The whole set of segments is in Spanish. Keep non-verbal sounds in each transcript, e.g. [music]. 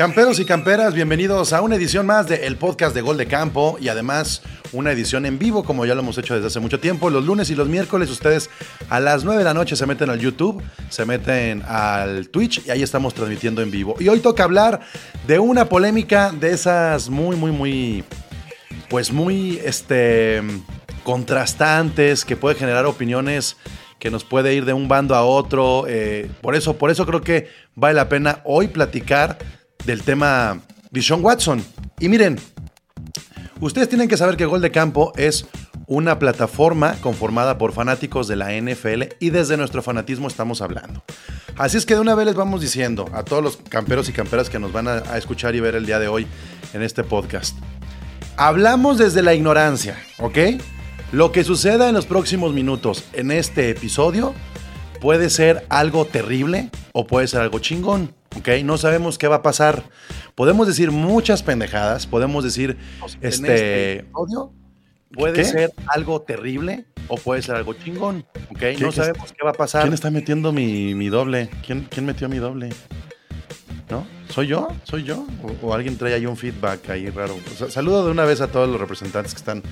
Camperos y camperas, bienvenidos a una edición más del podcast de Gol de Campo y además una edición en vivo como ya lo hemos hecho desde hace mucho tiempo. Los lunes y los miércoles ustedes a las 9 de la noche se meten al YouTube, se meten al Twitch y ahí estamos transmitiendo en vivo. Y hoy toca hablar de una polémica de esas muy, muy, muy, pues muy, este, contrastantes que puede generar opiniones que nos puede ir de un bando a otro. eh, por eso, por eso creo que vale la pena hoy platicar del tema Dishon Watson. Y miren, ustedes tienen que saber que Gol de Campo es una plataforma conformada por fanáticos de la NFL y desde nuestro fanatismo estamos hablando. Así es que de una vez les vamos diciendo a todos los camperos y camperas que nos van a, a escuchar y ver el día de hoy en este podcast. Hablamos desde la ignorancia, ¿ok? Lo que suceda en los próximos minutos en este episodio puede ser algo terrible o puede ser algo chingón, ¿ok? No sabemos qué va a pasar. Podemos decir muchas pendejadas, podemos decir, este... episodio puede ¿Qué? ser algo terrible o puede ser algo chingón, ¿ok? ¿Qué- No sabemos qué va a pasar. ¿Quién está metiendo mi, mi doble? ¿Quién, ¿Quién metió mi doble? ¿No? ¿Soy yo? ¿Soy yo? ¿O, o alguien trae ahí un feedback ahí raro? O sea, saludo de una vez a todos los representantes que están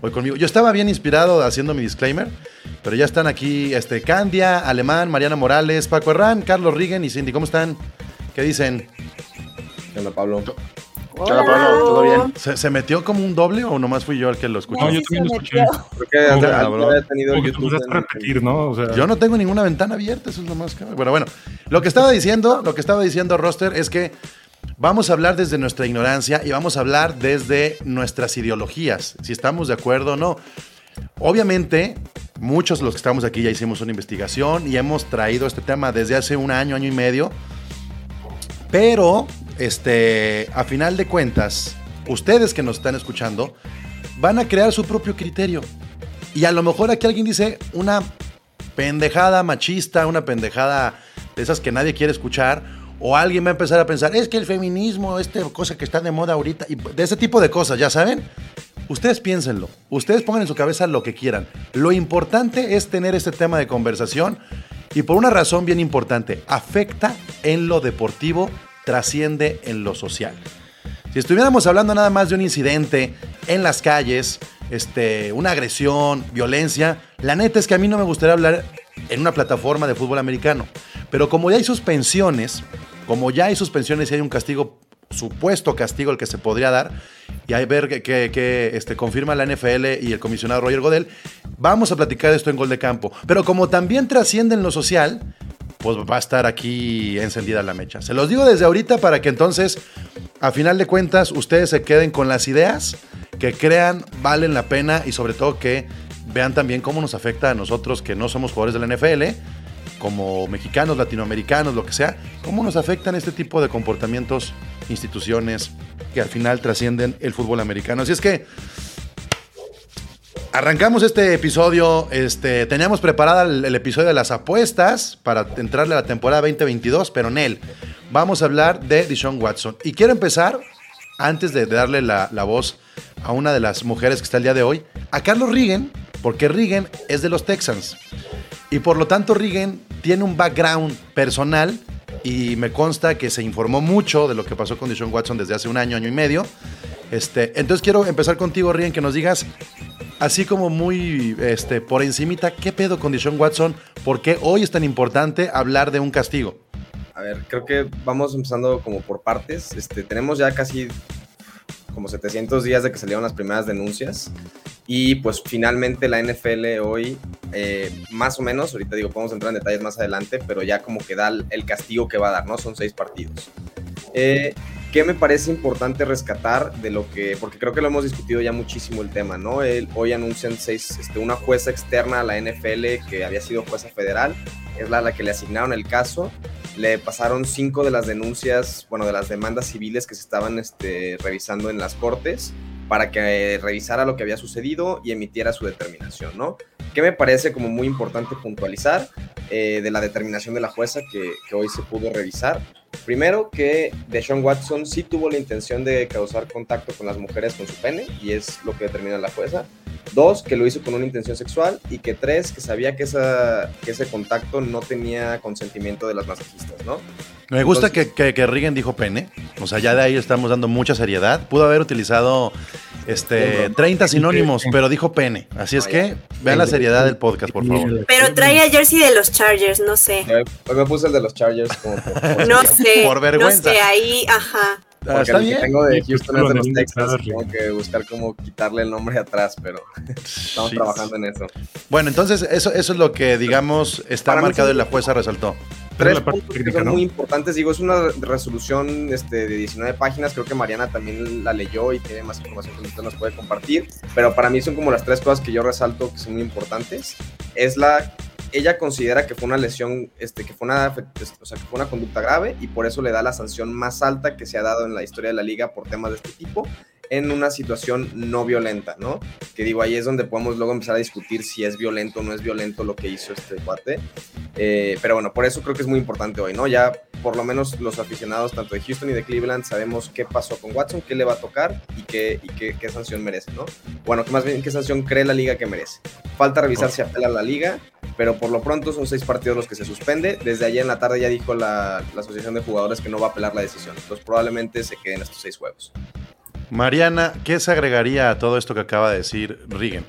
hoy conmigo. Yo estaba bien inspirado haciendo mi disclaimer, pero ya están aquí este, Candia, Alemán, Mariana Morales, Paco Herrán, Carlos Rigen y Cindy. ¿Cómo están? ¿Qué dicen? ¿Qué onda, Pablo? Hola, Pablo, ¿todo bien? ¿Se, se metió como un doble o nomás fui yo el que lo escuchó? No, yo también lo escuché. Creo que había tenido el Como que tú YouTube en- repetir, ¿no? O sea, Yo no tengo ninguna ventana abierta, eso es lo más cabrón. Bueno, bueno, lo que estaba diciendo, lo que estaba diciendo Roster es que vamos a hablar desde nuestra ignorancia y vamos a hablar desde nuestras ideologías, si estamos de acuerdo o no. Obviamente, muchos de los que estamos aquí ya hicimos una investigación y hemos traído este tema desde hace un año, año y medio. Pero, este, a final de cuentas, ustedes que nos están escuchando van a crear su propio criterio. Y a lo mejor aquí alguien dice una pendejada machista, una pendejada de esas que nadie quiere escuchar. O alguien va a empezar a pensar, es que el feminismo, esta cosa que está de moda ahorita, y de ese tipo de cosas, ¿ya saben? Ustedes piénsenlo, ustedes pongan en su cabeza lo que quieran. Lo importante es tener este tema de conversación y por una razón bien importante, afecta en lo deportivo, trasciende en lo social. Si estuviéramos hablando nada más de un incidente en las calles, este, una agresión, violencia, la neta es que a mí no me gustaría hablar en una plataforma de fútbol americano. Pero como ya hay suspensiones, como ya hay suspensiones y hay un castigo, supuesto castigo el que se podría dar, y hay ver que, que- este, confirma la NFL y el comisionado Roger Godel, vamos a platicar esto en Gol de Campo. Pero como también trasciende en lo social, pues va a estar aquí encendida la mecha. Se los digo desde ahorita para que entonces, a final de cuentas, ustedes se queden con las ideas que crean valen la pena y sobre todo que vean también cómo nos afecta a nosotros que no somos jugadores de la NFL, como mexicanos, latinoamericanos, lo que sea, cómo nos afectan este tipo de comportamientos, instituciones que al final trascienden el fútbol americano. Así es que Arrancamos este episodio, este, teníamos preparada el, episodio de las apuestas para entrarle a la temporada 2022, pero en él vamos a hablar de Deshaun Watson. Y quiero empezar, antes de darle la, la voz a una de las mujeres que está el día de hoy, a Carlos Rigen, porque Rigen es de los Texans. Y por lo tanto Rigen tiene un background personal y me consta que se informó mucho de lo que pasó con Deshaun Watson desde hace un año, año y medio. Este, entonces quiero empezar contigo, Rigen, que nos digas así como muy este, por encimita, ¿qué pedo con Deshaun Watson? ¿Por qué hoy es tan importante hablar de un castigo? A ver, creo que vamos empezando como por partes. Este, tenemos ya casi como 700 días de que salieron las primeras denuncias. Y pues finalmente la NFL hoy, eh, más o menos, ahorita digo, podemos entrar en detalles más adelante, pero ya como que da el castigo que va a dar, ¿no? Son seis partidos. Eh, ¿Qué me parece importante rescatar de lo que, porque creo que lo hemos discutido ya muchísimo el tema, ¿no? El- hoy anuncian seis, este, una jueza externa a la NFL que había sido jueza federal, es la la que le asignaron el caso. Le pasaron cinco de las denuncias, bueno, de las demandas civiles que se estaban este, revisando en las cortes para que eh, revisara lo que había sucedido y emitiera su determinación, ¿no? Que me parece como muy importante puntualizar eh, de la determinación de la jueza que, que hoy se pudo revisar. Primero, que Deshaun Watson sí tuvo la intención de causar contacto con las mujeres con su pene, y es lo que determina la jueza. Dos, que lo hizo con una intención sexual. Y que tres, que sabía que, esa, que ese contacto no tenía consentimiento de las masajistas, ¿no? Me gusta que, que, que Reagan dijo pene. O sea, ya de ahí estamos dando mucha seriedad. Pudo haber utilizado este 30 sinónimos, pero dijo pene. Así es que vean la seriedad del podcast, por favor. Pero trae a jersey de los Chargers, no sé. Hoy me puse el de los Chargers como [laughs] por, por- No sé. [laughs] Por vergüenza. No sé, ahí, ajá. Ah, porque está el que bien. tengo de Houston es de lo los. Charlie. Tengo que buscar cómo quitarle el nombre atrás, pero estamos Sí. trabajando en eso. Bueno, entonces eso, eso es lo que, digamos, está Para marcado sí. y la jueza resaltó. Tres la parte puntos que son ¿no? muy importantes. Digo, es una resolución este, de 19 páginas. Creo que Mariana también la leyó y tiene más información que usted nos puede compartir. Pero para mí son como las tres cosas que yo resalto que son muy importantes. Es la. Ella considera que fue una lesión, este, que fue una, o sea, que fue una conducta grave y por eso le da la sanción más alta que se ha dado en la historia de la liga por temas de este tipo en una situación no violenta, ¿no? Que digo, ahí es donde podemos luego empezar a discutir si es violento o no es violento lo que hizo este cuate. Eh, pero bueno, por eso creo que es muy importante hoy, ¿no? Ya por lo menos los aficionados tanto de Houston y de Cleveland sabemos qué pasó con Watson, qué le va a tocar y qué, qué, sanción merece, ¿no? Bueno, más bien qué sanción cree la liga que merece. Falta revisar si apela a la liga, pero por lo pronto son seis partidos los que se suspende. Desde ayer en la tarde ya dijo la, la Asociación de Jugadores que no va a apelar la decisión. Entonces probablemente se queden estos seis juegos. Mariana, ¿qué se agregaría a todo esto que acaba de decir Reagan?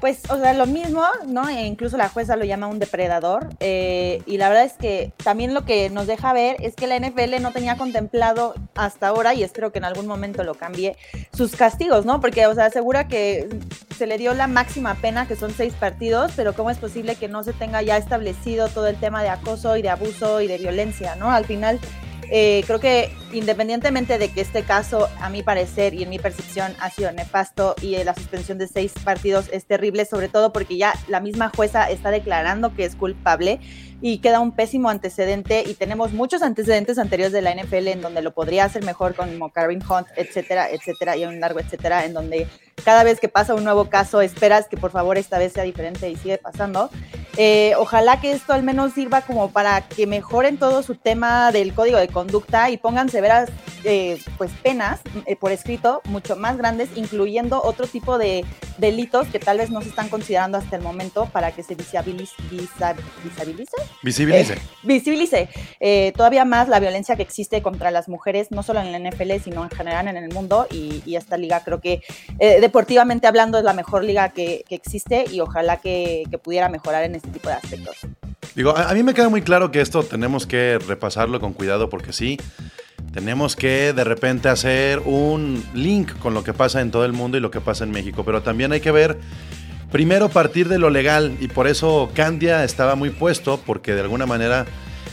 Pues, o sea, lo mismo, ¿no? E incluso la jueza lo llama un depredador. eh, y la verdad es que también lo que nos deja ver es que la NFL no tenía contemplado hasta ahora, y espero que en algún momento lo cambie, sus castigos, ¿no? Porque, o sea, asegura que se le dio la máxima pena, que son seis partidos, pero ¿cómo es posible que no se tenga ya establecido todo el tema de acoso y de abuso y de violencia, ¿no? Al final, eh, creo que independientemente de que este caso, a mi parecer y en mi percepción, ha sido nefasto y la suspensión de seis partidos es terrible, sobre todo porque ya la misma jueza está declarando que es culpable y queda un pésimo antecedente y tenemos muchos antecedentes anteriores de la NFL en donde lo podría hacer mejor como Karim Hunt, etcétera, etcétera, y un largo etcétera, en donde cada vez que pasa un nuevo caso esperas que por favor esta vez sea diferente y sigue pasando. Eh, ojalá que esto al menos sirva como para que mejoren todo su tema del código de conducta y pongan severas eh, pues penas eh, por escrito mucho más grandes, incluyendo otro tipo de delitos que tal vez no se están considerando hasta el momento para que se visibilice, visa- visibilice Visibilice. eh, visibilice eh, todavía más la violencia que existe contra las mujeres, no solo en la NFL, sino en general en el mundo. Y, y esta liga creo que deportivamente hablando es la mejor liga que, que existe y ojalá que, que pudiera mejorar en este tipo de aspectos. Digo, a, a mí me queda muy claro que esto tenemos que repasarlo con cuidado porque sí, tenemos que de repente hacer un link con lo que pasa en todo el mundo y lo que pasa en México, pero también hay que ver primero partir de lo legal y por eso Candia estaba muy puesto porque de alguna manera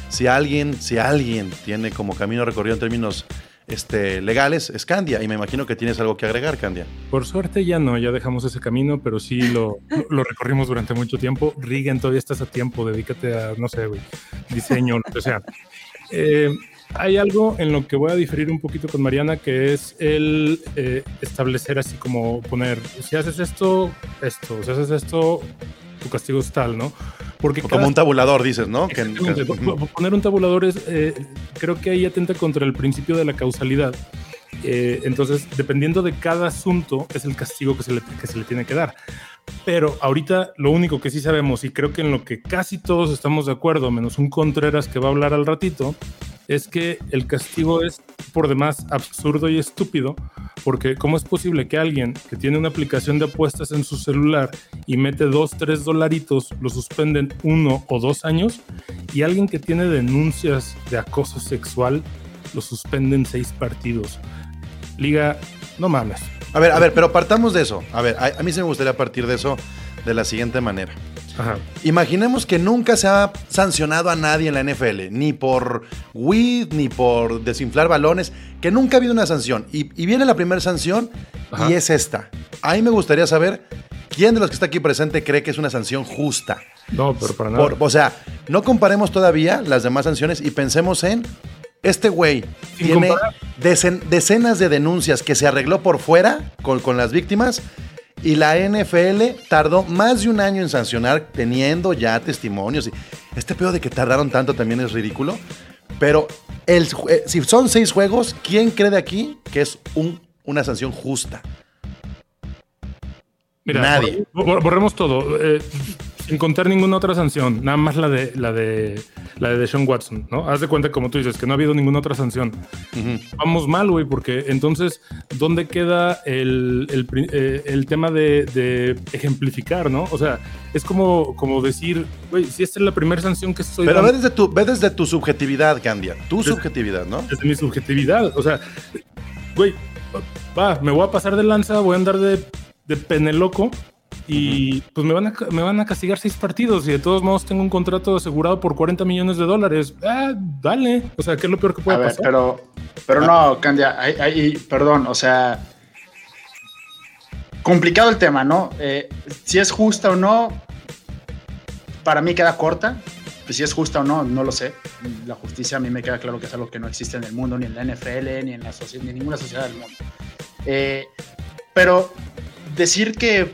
si alguien, si alguien tiene como camino recorrido en términos este, legales es Candia y me imagino que tienes algo que agregar, Candia. Por suerte ya no, ya dejamos ese camino, pero sí lo, lo recorrimos durante mucho tiempo. Regan, todavía estás a tiempo, dedícate a, no sé, güey, diseño, que sea. Eh, hay algo en lo que voy a diferir un poquito con Mariana, que es el eh, establecer así como poner, si haces esto, esto, si haces esto, tu castigo es tal, ¿no? Porque O cada- como un tabulador, dices, ¿no? Que- que- Po- po- Poner un tabulador es, eh, creo que ahí atenta contra el principio de la causalidad. Eh, entonces, dependiendo de cada asunto, es el castigo que se, le, que se le tiene que dar. Pero ahorita lo único que sí sabemos, y creo que en lo que casi todos estamos de acuerdo, menos un Contreras que va a hablar al ratito, es que el castigo es por demás absurdo y estúpido, porque ¿cómo es posible que alguien que tiene una aplicación de apuestas en su celular y mete dos, tres dolaritos, lo suspenden uno o dos años, y alguien que tiene denuncias de acoso sexual, lo suspenden seis partidos? Liga, no mames. A ver, a ver, pero partamos de eso. A ver, a, a mí se me gustaría partir de eso de la siguiente manera. Ajá. Imaginemos que nunca se ha sancionado a nadie en la NFL, ni por weed, ni por desinflar balones, que nunca ha habido una sanción. Y, y viene la primera sanción Ajá. y es esta. Ahí me gustaría saber quién de los que está aquí presente cree que es una sanción justa. No, pero para nada. Por- o sea, no comparemos todavía las demás sanciones y pensemos en este güey tiene comparar. decenas de denuncias que se arregló por fuera con, con las víctimas y la NFL tardó más de un año en sancionar teniendo ya testimonios. Este pedo de que tardaron tanto también es ridículo. Pero el eh, si son seis juegos, ¿quién cree de aquí que es un- una sanción justa? Mira, Nadie. bor- bor- borremos todo. eh, sin contar ninguna otra sanción, nada más la de la de la de Deshaun Watson, ¿no? Haz de cuenta, como tú dices, que no ha habido ninguna otra sanción. Vamos mal, güey, porque entonces, ¿dónde queda el, el eh, el tema de, de ejemplificar, no? O sea, es como, como decir, güey, si esta es la primera sanción que estoy Pero ve dando desde tu, ve desde tu subjetividad, Candia. Tu Desde- subjetividad, ¿no? desde mi subjetividad, o sea, güey, va, me voy a pasar de lanza, voy a andar de, de pene loco y pues me van, a, me van a castigar seis partidos y de todos modos tengo un contrato asegurado por 40 millones de dólares. Ah, dale. O sea, ¿qué es lo peor que puede A ver, pasar? pero, pero no, Candia, ahí, ahí- perdón, o sea, complicado el tema, ¿no? Eh, si es justa o no, para mí queda corta. Pues si es justa o no, no lo sé. La justicia a mí me queda claro que es algo que no existe en el mundo, ni en la NFL, ni en, la socie- ni en ninguna sociedad del mundo. Eh, pero decir que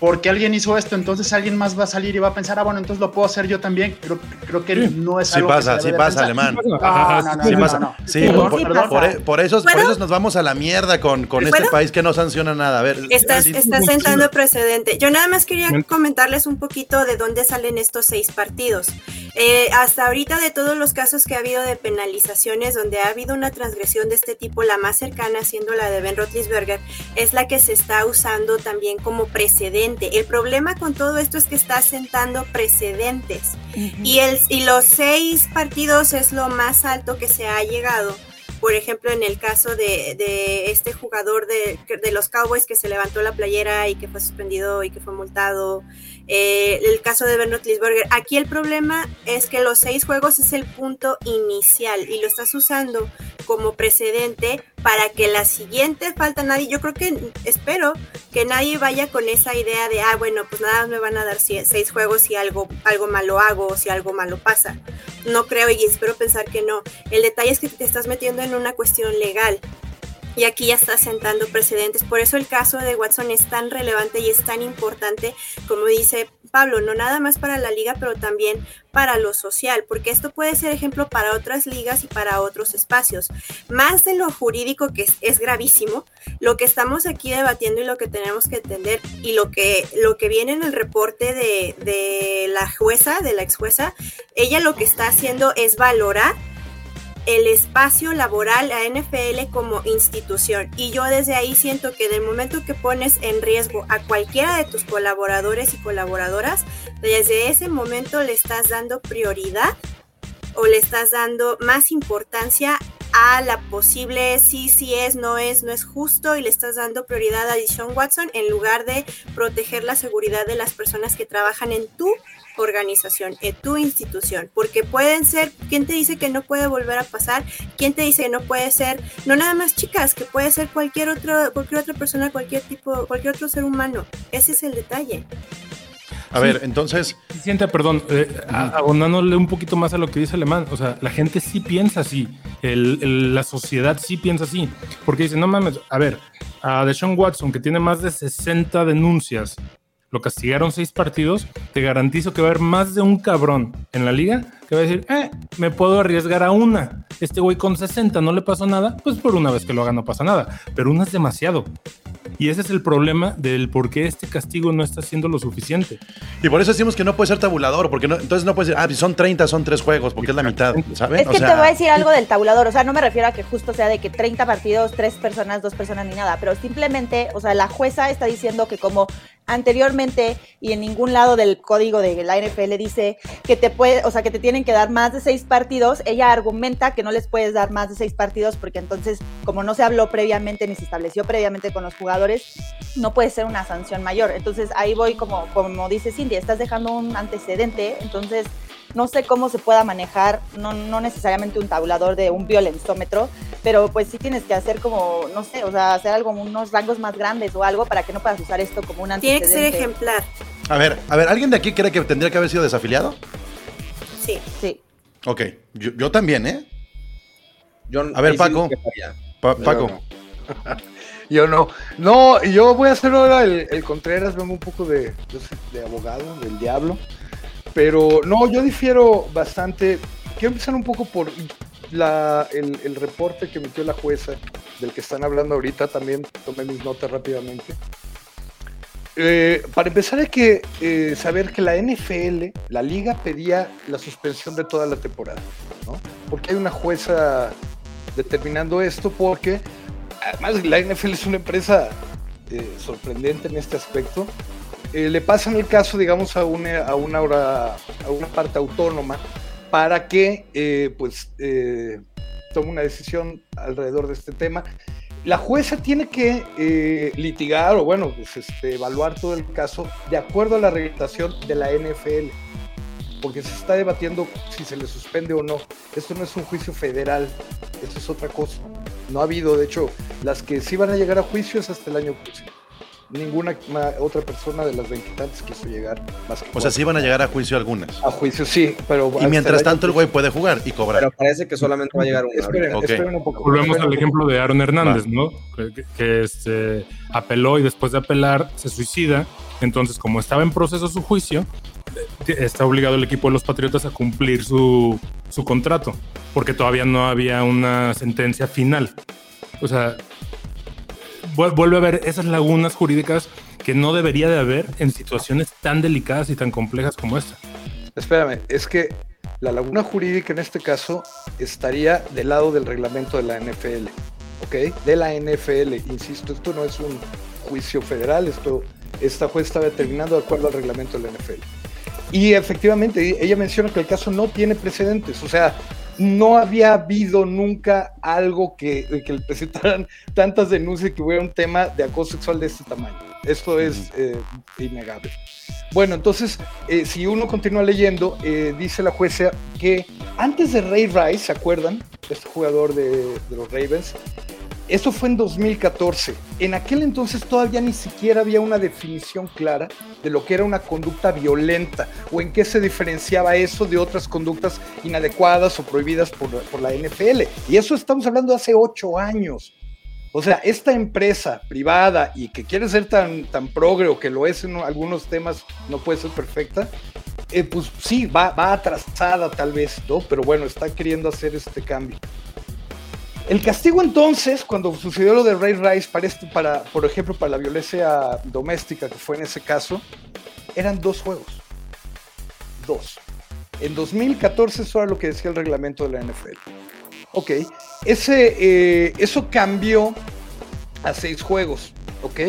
porque alguien hizo esto, entonces alguien más va a salir y va a pensar, ah, bueno, entonces lo puedo hacer yo también. Creo, creo que Sí. no es Sí algo pasa, que se sí pasa, alemán. Ajá, No, no, no, Sí no, pasa. no, no. Sí, Sí, por, sí por- pasa. por- por eso, por ¿Puedo? eso nos vamos a la mierda con, con este país que no sanciona nada. A ver, Estás, sí, estás sentando precedente. Yo nada más quería comentarles un poquito de dónde salen estos seis partidos. Eh, hasta ahorita de todos los casos que ha habido de penalizaciones donde ha habido una transgresión de este tipo, la más cercana siendo la de Ben Roethlisberger, es la que se está usando también como precedente. El problema con todo esto es que está sentando precedentes. Y, el, y los seis partidos es lo más alto que se ha llegado. Por ejemplo, en el caso de, de este jugador de, de los Cowboys que se levantó la playera y que fue suspendido y que fue multado. Eh, el caso de Ben Roethlisberger. Aquí el problema es que los seis juegos es el punto inicial y lo estás usando como precedente para que la siguiente falta nadie. Yo creo que espero que nadie vaya con esa idea de, ah, bueno, pues nada me van a dar seis juegos si algo, algo malo hago o si algo malo pasa. No creo y espero pensar que no. El detalle es que te estás metiendo en una cuestión legal. Y aquí ya estás sentando precedentes. Por eso el caso de Watson es tan relevante y es tan importante, como dice Pablo, no nada más para la liga, pero también para lo social, porque esto puede ser ejemplo para otras ligas y para otros espacios. Más de lo jurídico, que es, es gravísimo, lo que estamos aquí debatiendo y lo que tenemos que entender y lo que, lo que viene en el reporte de, de la jueza, de la ex jueza, ella lo que está haciendo es valorar el espacio laboral a NFL como institución. Y yo desde ahí siento que del momento que pones en riesgo a cualquiera de tus colaboradores y colaboradoras, desde ese momento le estás dando prioridad o le estás dando más importancia a la posible sí, sí es, no es, no es justo y le estás dando prioridad a Deshaun Watson en lugar de proteger la seguridad de las personas que trabajan en tu organización, en tu institución, porque pueden ser, ¿quién te dice que no puede volver a pasar? ¿Quién te dice que no puede ser, no nada más chicas, que puede ser cualquier otro, cualquier otra persona, cualquier tipo, cualquier otro ser humano? Ese es el detalle. A ver, entonces, Sienta, perdón, eh, a- abonándole un poquito más a lo que dice Alemán, o sea, la gente sí piensa así, el- el- la sociedad sí piensa así, porque dice, no mames, a ver, a Deshaun Watson, que tiene más de 60 denuncias, lo castigaron seis partidos, te garantizo que va a haber más de un cabrón en la liga que va a decir, eh, me puedo arriesgar a una. Este güey con 60 no le pasó nada, pues por una vez que lo haga no pasa nada, pero una es demasiado. Y ese es el problema del por qué este castigo no está siendo lo suficiente. y por eso decimos que no puede ser tabulador, porque no, entonces no puede ser, ah, si son 30, son tres juegos, porque es la mitad, ¿saben? Es que te voy a decir algo del tabulador, o sea, no me refiero a que justo sea de que 30 partidos, 3 personas, 2 personas ni nada, pero simplemente, o sea, la jueza está diciendo que como anteriormente y en ningún lado del código de la NFL dice que te puede, o sea, que te tienen que dar más de 6 partidos, ella argumenta que no les puedes dar más de 6 partidos porque entonces, como no se habló previamente ni se estableció previamente con los jugadores, no puede ser una sanción mayor. Entonces, ahí voy como como dice Cindy, estás dejando un antecedente, entonces no sé cómo se pueda manejar, no, no necesariamente un tabulador de un violenzómetro, pero pues sí tienes que hacer como, no sé, o sea, hacer algo, unos rangos más grandes o algo para que no puedas usar esto como un Tiene que ser antecedente. ejemplar. A ver, a ver, ¿alguien de aquí cree que tendría que haber sido desafiliado? Sí. Sí. Ok, yo, yo también, ¿eh? Yo, A ver, Paco. Pa- Paco. no. [laughs] Yo no. No, yo voy a hacer ahora el, el Contreras, vengo un poco de, yo de abogado, del diablo. Pero no, yo difiero bastante. Quiero empezar un poco por. el reporte que emitió la jueza, del que están hablando ahorita, también tomé mis notas rápidamente. Eh, para empezar hay que eh, saber que la NFL, la liga pedía la suspensión de toda la temporada, ¿no? Porque hay una jueza determinando esto, porque además la NFL es una empresa eh, sorprendente en este aspecto. Eh, le pasan el caso, digamos, a una, a una, hora, a una parte autónoma para que eh, pues, eh, tome una decisión alrededor de este tema la jueza tiene que litigar o bueno, pues, este, evaluar todo el caso de acuerdo a la reglamentación de la NFL, porque se está debatiendo si se le suspende o no. Esto no es un juicio federal, esto es otra cosa. No ha habido, de hecho, las que sí van a llegar a juicio es hasta el año próximo. Ninguna ma- otra persona de las veintitantes quiso llegar más que O sea, sí van a llegar a juicio algunas. a juicio, sí, pero Y mientras tanto el güey puede jugar y cobrar. Pero parece que solamente va a llegar una. Esperen, un poco. Volvemos esperen al ejemplo de Aaron Hernández, ¿no? Que, que, este, apeló y después de apelar se suicida. Entonces, como estaba en proceso su juicio, eh, está obligado el equipo de los Patriotas a cumplir su, su contrato, porque todavía no había una sentencia final. O sea, vuelve a haber esas lagunas jurídicas que no debería de haber en situaciones tan delicadas y tan complejas como esta. Espérame, es que la laguna jurídica en este caso estaría del lado del reglamento de la NFL, ¿ok? De la NFL, insisto, esto no es un juicio federal, esto, esta juez está determinando de acuerdo al reglamento de la NFL. Y efectivamente, ella menciona que el caso no tiene precedentes, o sea, no había habido nunca algo que, que le presentaran tantas denuncias que hubiera un tema de acoso sexual de este tamaño. Esto es eh, innegable. Bueno, entonces, eh, si uno continúa leyendo, eh, dice la jueza que antes de Ray Rice, ¿se acuerdan? Este jugador de, de los Ravens. Eso fue en 2014. En aquel entonces todavía ni siquiera había una definición clara de lo que era una conducta violenta o en qué se diferenciaba eso de otras conductas inadecuadas o prohibidas por, la NFL. Y eso estamos hablando de hace ocho años. O sea, esta empresa privada y que quiere ser tan, tan progre o que lo es en algunos temas, no puede ser perfecta, eh, pues sí, va, va atrasada tal vez, ¿no? Pero bueno, está queriendo hacer este cambio. El castigo entonces, cuando sucedió lo de Ray Rice, para, este- para, por ejemplo, para la violencia doméstica, que fue en ese caso, eran dos juegos. Dos. En 2014 eso era lo que decía el reglamento de la NFL. Ok, ese, eh, eso cambió a seis juegos, ¿ok?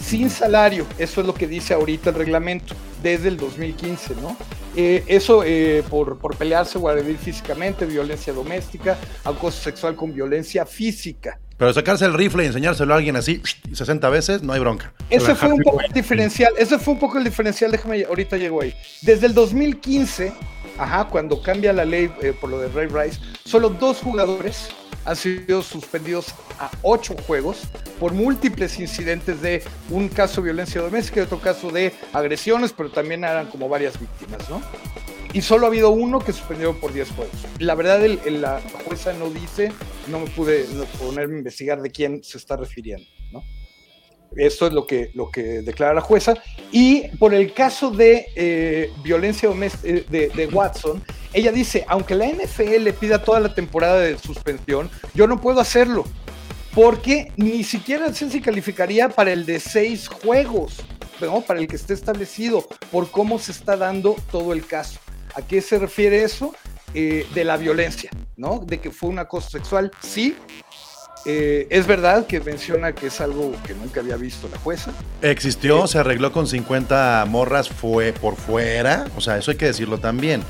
Sin salario, eso es lo que dice ahorita el reglamento, desde el 2015, ¿no? Eh, eso eh, por, por pelearse o agredir físicamente, violencia doméstica, acoso sexual con violencia física. Pero sacarse el rifle y enseñárselo a alguien así [sniffs] 60 veces, no hay bronca. Ese fue un poco el diferencial, ese fue un poco el diferencial, déjame, ahorita llego ahí. Desde el 2015, ajá, cuando cambia la ley eh, por lo de Ray Rice, solo dos jugadores han sido suspendidos a ocho juegos por múltiples incidentes de un caso de violencia doméstica y otro caso de agresiones, pero también eran como varias víctimas, ¿no? Y solo ha habido uno que suspendió por 10 juegos. La verdad, la jueza no dice, no me pude ponerme a investigar de quién se está refiriendo, ¿no? Esto es lo que, lo que declara la jueza. Y por el caso de eh, violencia doméstica de, Watson, ella dice, aunque la NFL le pida toda la temporada de suspensión, yo no puedo hacerlo. Porque ni siquiera sé si calificaría para el de seis juegos, ¿no? para el que esté establecido, por cómo se está dando todo el caso. ¿A qué se refiere eso? Eh, de la violencia, ¿no? De que fue un acoso sexual, sí. Eh, es verdad que menciona que es algo que nunca había visto la jueza. Existió, Eh. se arregló con 50 morras fue por fuera, o sea, eso hay que decirlo también.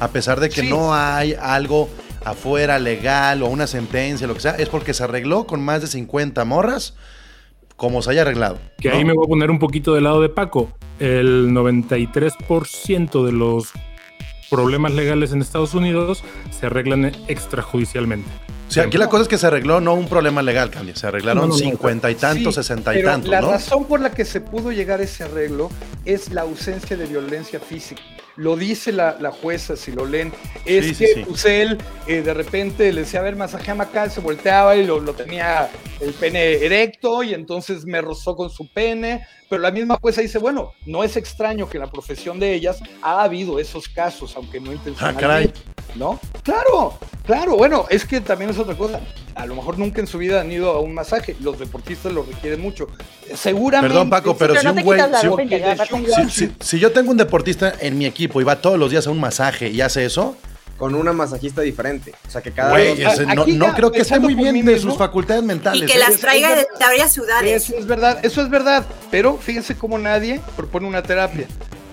A pesar de que Sí. no hay algo afuera legal o una sentencia, lo que sea, es porque se arregló con más de 50 morras, como se haya arreglado. Que ¿no? ahí me voy a poner un poquito del lado de Paco. El 93% de los problemas legales en Estados Unidos se arreglan extrajudicialmente. Sea, aquí la cosa es que se arregló no un problema legal, se arreglaron No, no, no. 50 y tantos, Sí, 60 y tantos, La razón por la que se pudo llegar a ese arreglo es la ausencia de violencia física. Lo dice la, la jueza, si lo leen, es sí, que sí. pues, él eh, de repente le decía, a ver, masajeame acá, se volteaba y lo, lo tenía el pene erecto y entonces me rozó con su pene, pero la misma jueza dice, bueno, no es extraño que en la profesión de ellas ha habido esos casos, aunque no intencionalmente. ¿No? Claro, claro, bueno, es que también es otra cosa. A lo mejor nunca en su vida han ido a un masaje, los deportistas lo requieren mucho. Seguramente. Perdón, Paco, pero, si un güey. Si, yo tengo un deportista en mi equipo y va todos los días a un masaje y hace eso, con una masajista diferente. O sea, que cada Güey, no, creo que esté muy bien de sus facultades mentales. Y que las traiga de varias ciudades. Eso es verdad, eso es verdad. Pero fíjense cómo nadie propone una terapia.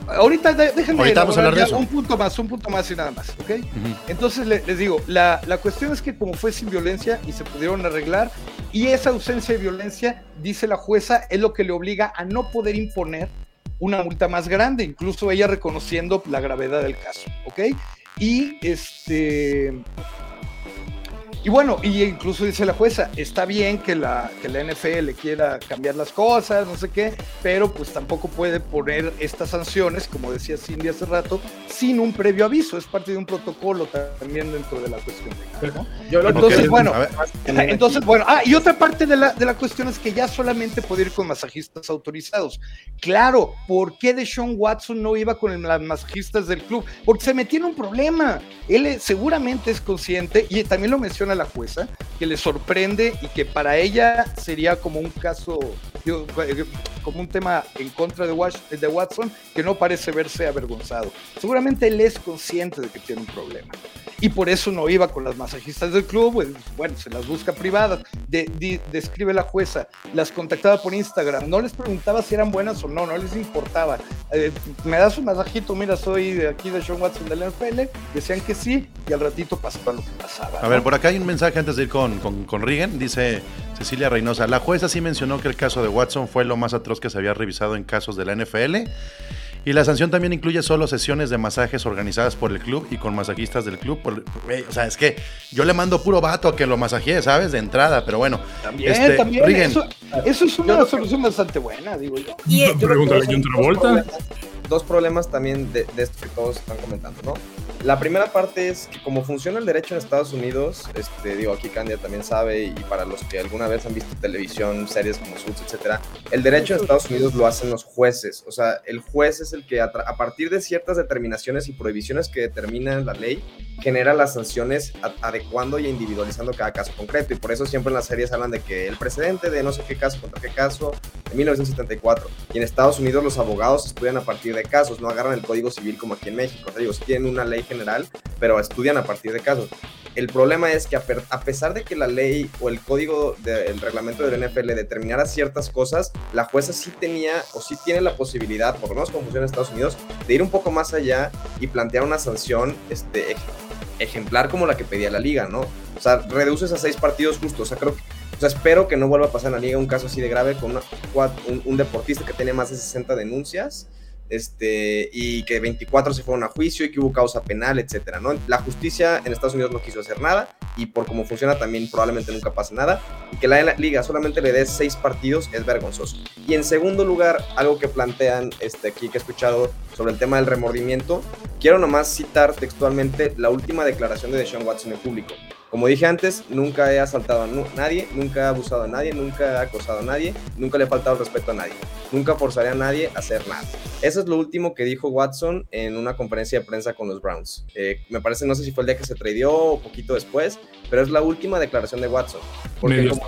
Ahorita déjenme Ahorita vamos a hablar de eso. un punto más, un punto más y nada más, ¿ok? Entonces les digo, la, la cuestión es que como fue sin violencia y se pudieron arreglar, y esa ausencia de violencia, dice la jueza, es lo que le obliga a no poder imponer una multa más grande, incluso ella reconociendo la gravedad del caso, ¿ok? Y este. Y bueno, y incluso dice la jueza, está bien que la, que la NFL quiera cambiar las cosas, no sé qué, pero pues tampoco puede poner estas sanciones, como decía Cindy hace rato, sin un previo aviso. Es parte de un protocolo también dentro de la cuestión. entonces, bueno, entonces, bueno, ah, y otra parte de la, de la cuestión es que ya solamente puede ir con masajistas autorizados. Claro, ¿por qué Deshaun Watson no iba con las masajistas del club? Porque se metió en un problema. Él seguramente es consciente, y también lo menciona la jueza, que le sorprende y que para ella sería como un caso, como un tema en contra de Watson, que no parece verse avergonzado. Seguramente él es consciente de que tiene un problema y por eso no iba con las masajistas del club, pues, bueno, se las busca privadas, describe la jueza, las contactaba por Instagram, no les preguntaba si eran buenas o no, no les importaba. Eh, me das un masajito, mira, soy de aquí de Sean Watson del NFL, decían que sí, y al ratito pasaba lo que pasaba. A ver, por acá hay un mensaje antes de ir con, con, con Rigen, dice Cecilia Reynosa, la jueza sí mencionó que el caso de Watson fue lo más atroz que se había revisado en casos de la NFL y la sanción también incluye solo sesiones de masajes organizadas por el club y con masajistas del club. o sea, es que yo le mando puro vato a que lo masajee, ¿sabes? De entrada, pero bueno. También, este, también. Eso, es una solución bastante buena, digo yo. Y, Pregúntale a Travolta dos problemas también de, esto que todos están comentando, ¿no? La primera parte es que como funciona el derecho en Estados Unidos, este, digo, aquí Candia también sabe, y para los que alguna vez han visto televisión, series como Suits, etcétera, el derecho en Estados Unidos lo hacen los jueces. O sea, el juez es el que a, partir de ciertas determinaciones y prohibiciones que determina la ley, genera las sanciones adecuando y individualizando cada caso concreto. Y por eso siempre en las series hablan de que el precedente de no sé qué caso contra qué caso, en 1974. Y en Estados Unidos los abogados estudian a partir de casos, no agarran el código civil como aquí en México. O sea, digo, tienen una ley general, pero estudian a partir de casos. El problema es que a, pesar de que la ley o el código del reglamento del NFL determinara ciertas cosas, la jueza sí tenía o sí tiene la posibilidad, por lo menos como funciona en Estados Unidos, de ir un poco más allá y plantear una sanción este, ejemplar como la que pedía la liga, ¿no? O sea, reduces a seis partidos justos. O sea, creo que o sea, espero que no vuelva a pasar en la liga un caso así de grave con un, un, deportista que tiene más de 60 denuncias este, y que 24 se fueron a juicio y que hubo causa penal, etcétera, ¿no? La justicia en Estados Unidos no quiso hacer nada y por cómo funciona también probablemente nunca pase nada y que la liga solamente le dé seis partidos es vergonzoso. Y en segundo lugar, algo que plantean este, aquí que he escuchado sobre el tema del remordimiento, quiero nomás citar textualmente la última declaración de Deshaun Watson en público. Como dije antes, nunca he asaltado a nadie, nunca he abusado a nadie, nunca he acosado a nadie, nunca le he faltado respeto a nadie, nunca forzaré a nadie a hacer nada. Eso es lo último que dijo Watson en una conferencia de prensa con los Browns. Eh, me parece, no sé si fue el día que se tradeó o poquito después, pero es la última declaración de Watson. Porque como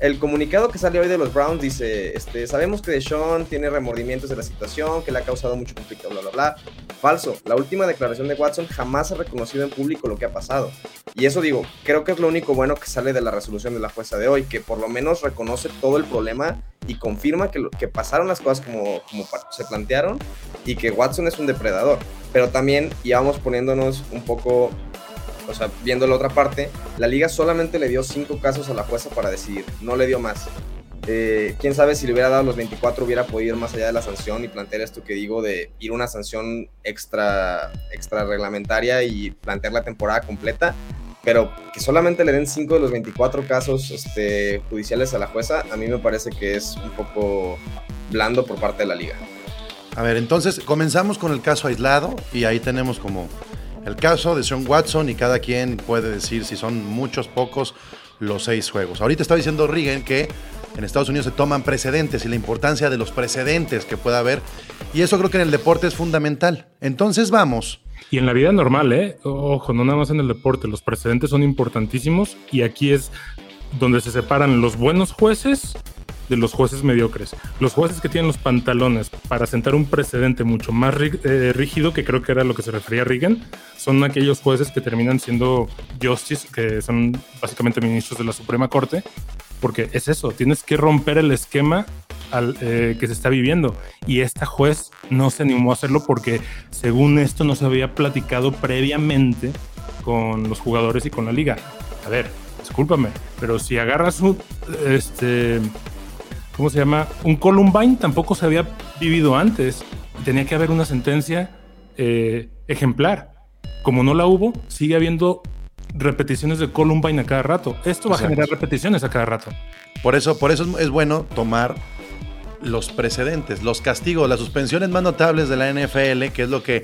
el comunicado que sale hoy de los Browns dice, este, sabemos que Deshaun tiene remordimientos de la situación, que le ha causado mucho conflicto, bla, bla, bla. Falso. La última declaración de Watson jamás ha reconocido en público lo que ha pasado. Y eso digo, creo que es lo único bueno que sale de la resolución de la jueza de hoy, que por lo menos reconoce todo el problema y confirma que, pasaron las cosas como, se plantearon y que Watson es un depredador. Pero también íbamos poniéndonos un poco o sea, viendo la otra parte, la liga solamente le dio cinco casos a la jueza para decidir, no le dio más. Eh, quién sabe si le hubiera dado los 24 hubiera podido ir más allá de la sanción y plantear esto que digo de ir una sanción extra, extra reglamentaria y plantear la temporada completa, pero que solamente le den 5 de los 24 casos este, judiciales a la jueza, a mí me parece que es un poco blando por parte de la liga. A ver, entonces comenzamos con el caso aislado y ahí tenemos como el caso de Sean Watson y cada quien puede decir si son muchos, pocos los seis juegos. Ahorita estaba diciendo Regan que en Estados Unidos se toman precedentes y la importancia de los precedentes que pueda haber. Y eso creo que en el deporte es fundamental. Entonces vamos. Y en la vida normal, ¿eh? Ojo, no nada más en el deporte, los precedentes son importantísimos y aquí es donde se separan los buenos jueces de los jueces mediocres. Los jueces que tienen los pantalones para sentar un precedente mucho más eh, rígido, que creo que era lo que se refería Reagan, son aquellos jueces que terminan siendo justice, que son básicamente ministros de la Suprema Corte, porque es eso, tienes que romper el esquema al, eh, que se está viviendo. Y esta juez no se animó a hacerlo porque, según esto, no se había platicado previamente con los jugadores y con la liga. A ver, discúlpame, pero si agarras un, este, ¿cómo se llama? Un Columbine tampoco se había vivido antes. Tenía que haber una sentencia eh, ejemplar. Como no la hubo, sigue habiendo repeticiones de Columbine a cada rato. Esto va a generar repeticiones a cada rato. Por eso, por eso es bueno tomar los precedentes, los castigos, las suspensiones más notables de la NFL, que es lo que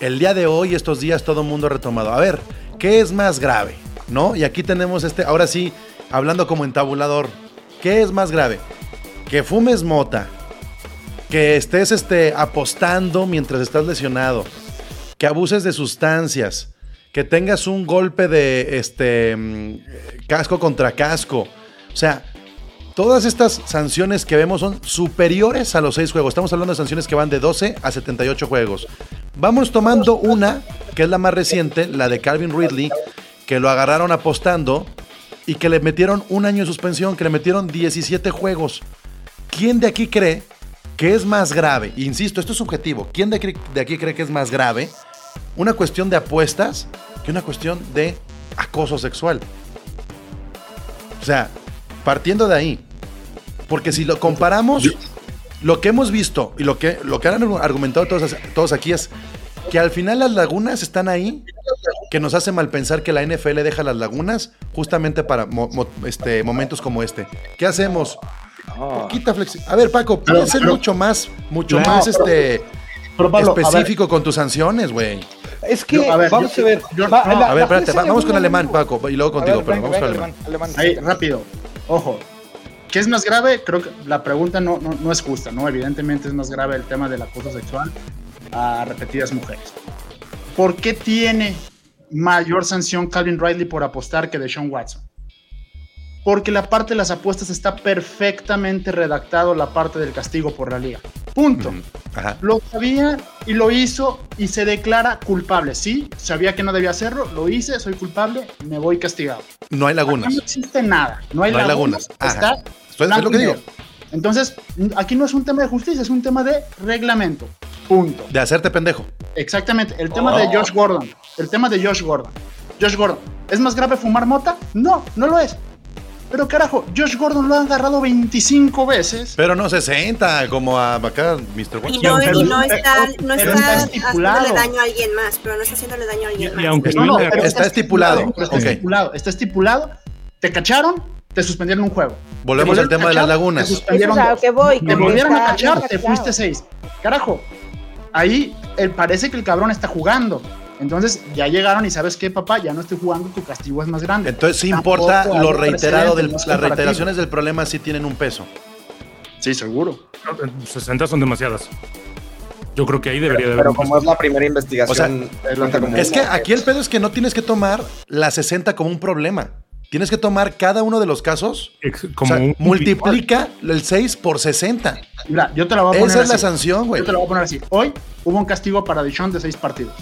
el día de hoy, estos días, todo el mundo ha retomado. A ver, ¿qué es más grave? ¿No? Y aquí tenemos este, ahora sí, hablando como en tabulador, ¿qué es más grave? Que fumes mota, que estés este, apostando mientras estás lesionado, que abuses de sustancias, que tengas un golpe de este, mm, casco contra casco. O sea, todas estas sanciones que vemos son superiores a los seis juegos. Estamos hablando de sanciones que van de 12 a 78 juegos. Vamos tomando una, que es la más reciente, la de Calvin Ridley, que lo agarraron apostando y que le metieron un año de suspensión, que le metieron 17 juegos. ¿Quién de aquí cree que es más grave? Insisto, esto es subjetivo. ¿Quién de aquí, de aquí cree que es más grave una cuestión de apuestas que una cuestión de acoso sexual? O sea, partiendo de ahí. Porque si lo comparamos, lo que hemos visto y lo que, lo que han argumentado todos, todos aquí es que al final las lagunas están ahí, que nos hace mal pensar que la NFL deja las lagunas justamente para este, momentos como este. ¿Qué hacemos? Poquita flexibilidad. A ver, Paco, puede ser mucho más, mucho más este específico con tus sanciones, güey. Es que, vamos a ver. a ver, espérate, vamos con alemán, Paco, y luego contigo, pero vamos con alemán. Ahí, rápido. Ojo. ¿Qué es más grave? Creo que la pregunta no, no, no es justa, ¿no? Evidentemente es más grave el tema del acoso sexual a repetidas mujeres. ¿Por qué tiene mayor sanción Calvin Riley por apostar que de Sean Watson? Porque la parte de las apuestas está perfectamente redactado la parte del castigo por la liga. Punto. Lo sabía y lo hizo y se declara culpable. Sí, sabía que no debía hacerlo, lo hice, soy culpable, me voy castigado. No hay lagunas. no existe nada. No hay, lagunas. Está es lo que digo. Entonces, aquí no es un tema de justicia, es un tema de reglamento. Punto. De hacerte pendejo. Exactamente. El tema de oh. Josh Gordon. El tema de Josh Gordon. Josh Gordon. ¿Es más grave fumar mota? No, no lo es. Pero carajo, Josh Gordon lo ha agarrado 25 veces. Pero no 60, como a acá Mr. Watson. Y no, y no está, no está, haciéndole daño a alguien más, pero no está haciéndole daño a alguien más. Y aunque no, está, estipulado. Está estipulado, está estipulado. Te cacharon, te suspendieron un juego. Volvemos al tema de las lagunas. Te suspendieron que voy, te volvieron a cachar, te fuiste 6. Carajo, ahí parece que el cabrón está jugando. Entonces ya llegaron y sabes qué, papá, ya no estoy jugando, tu castigo es más grande. Entonces sí importa lo reiterado, del, las reiteraciones del problema sí tienen un peso. Sí, seguro. 60 son demasiadas. Yo creo que ahí debería de haber. Pero como es la primera investigación. es, que aquí el pedo es que no tienes que tomar la 60 como un problema. Tienes que tomar cada uno de los casos. Como multiplica el 6 por 60. Mira, yo te la voy a poner Esa es la sanción, güey. Yo te la voy a poner así. Hoy hubo un castigo para Dijon de 6 partidos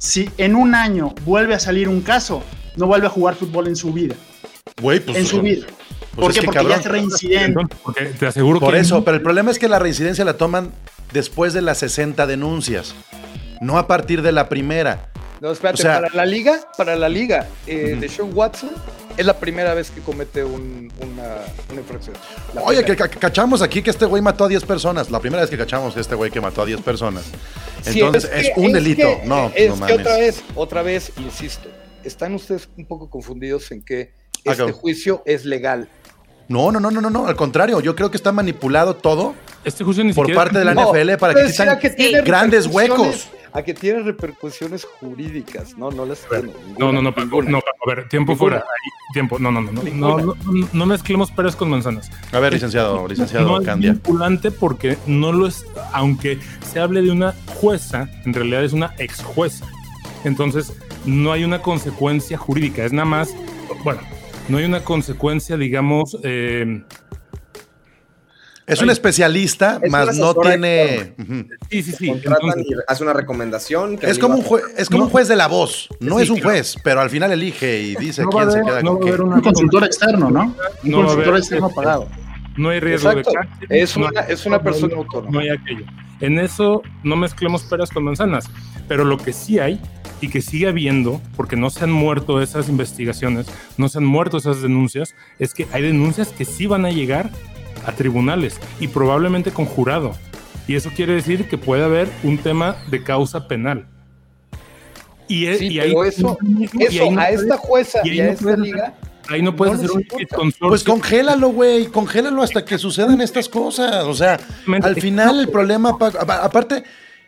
si en un año vuelve a salir un caso, no vuelve a jugar fútbol en su vida. Güey, pues. En su vida. Pues ¿Por qué? Porque ya es reincidente. Porque te aseguro Por eso, pero el problema es que la reincidencia la toman después de las 60 denuncias, no a partir de la primera. No, espérate, para la liga, para la liga eh, de Sean Watson, es la primera vez que comete una, infracción. Oye, que cachamos aquí que este güey mató a 10 personas. La primera vez que cachamos que este güey que mató a 10 personas. Entonces, es, un delito. no, es que otra vez, otra vez, insisto, están ustedes un poco confundidos en que este juicio es legal. No, no, no, no, no, no, al contrario, yo creo que está manipulado todo este juicio ni por parte de la NFL para que existan grandes huecos a que tiene repercusiones jurídicas. No, no las tengo. No, no, no, Paco, no, Paco, a ver, tiempo fuera. Ahí, tiempo, no, no, no, no, no, no, no mezclemos peras con manzanas. A ver, licenciado, licenciado no Candia. Es vinculante porque no lo es, aunque se hable de una jueza, en realidad es una ex jueza. Entonces, no hay una consecuencia jurídica, es nada más, bueno, no hay una consecuencia, digamos, eh, es un especialista, Es más no tiene. sí, sí, sí. Contratan entonces- y hace una recomendación. que Es como, un ayuda- jue- es como No. un juez de la voz. No Sí, es un claro. juez, pero al final elige y dice No quién se queda no con una- Un consultor externo, ¿no? Un consultor externo pagado. no hay riesgo Exacto. de cárcel. Es no- una, es una persona no, autónoma. no hay aquello. En eso no mezclemos peras con manzanas, pero lo que sí hay y que sigue habiendo, porque no se han muerto esas investigaciones, no se han muerto esas denuncias, es que hay denuncias que sí van a llegar a tribunales y probablemente con jurado. Y eso quiere decir que puede haber un tema de causa penal. Y, e- Sí, y ahí, pero eso, y eso ahí no a puedes- esta jueza y ahí y a no esta puedes liga, ahí no puedes no hacer un. Pues congélalo, güey, congélalo hasta que sucedan estas cosas. O sea, al final el problema, aparte,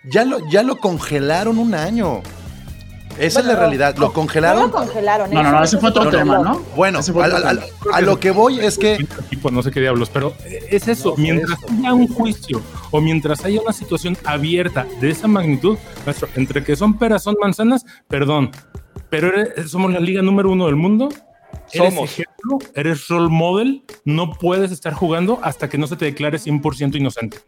ya lo, ya lo congelaron un año. Esa es la Bueno, realidad, lo No congelaron. lo congelaron. No, no, no, ese fue otro No, no, tema, no. ¿no? Bueno, al- al- a lo que voy es que no sé qué diablos, pero es eso, No, mientras eso. haya un juicio o mientras haya una situación abierta de esa magnitud, maestro, entre que son peras, son manzanas, perdón, pero eres- somos la liga número uno del mundo, eres Somos. ejemplo, eres role model, no puedes estar jugando hasta que no se te declare 100% inocente.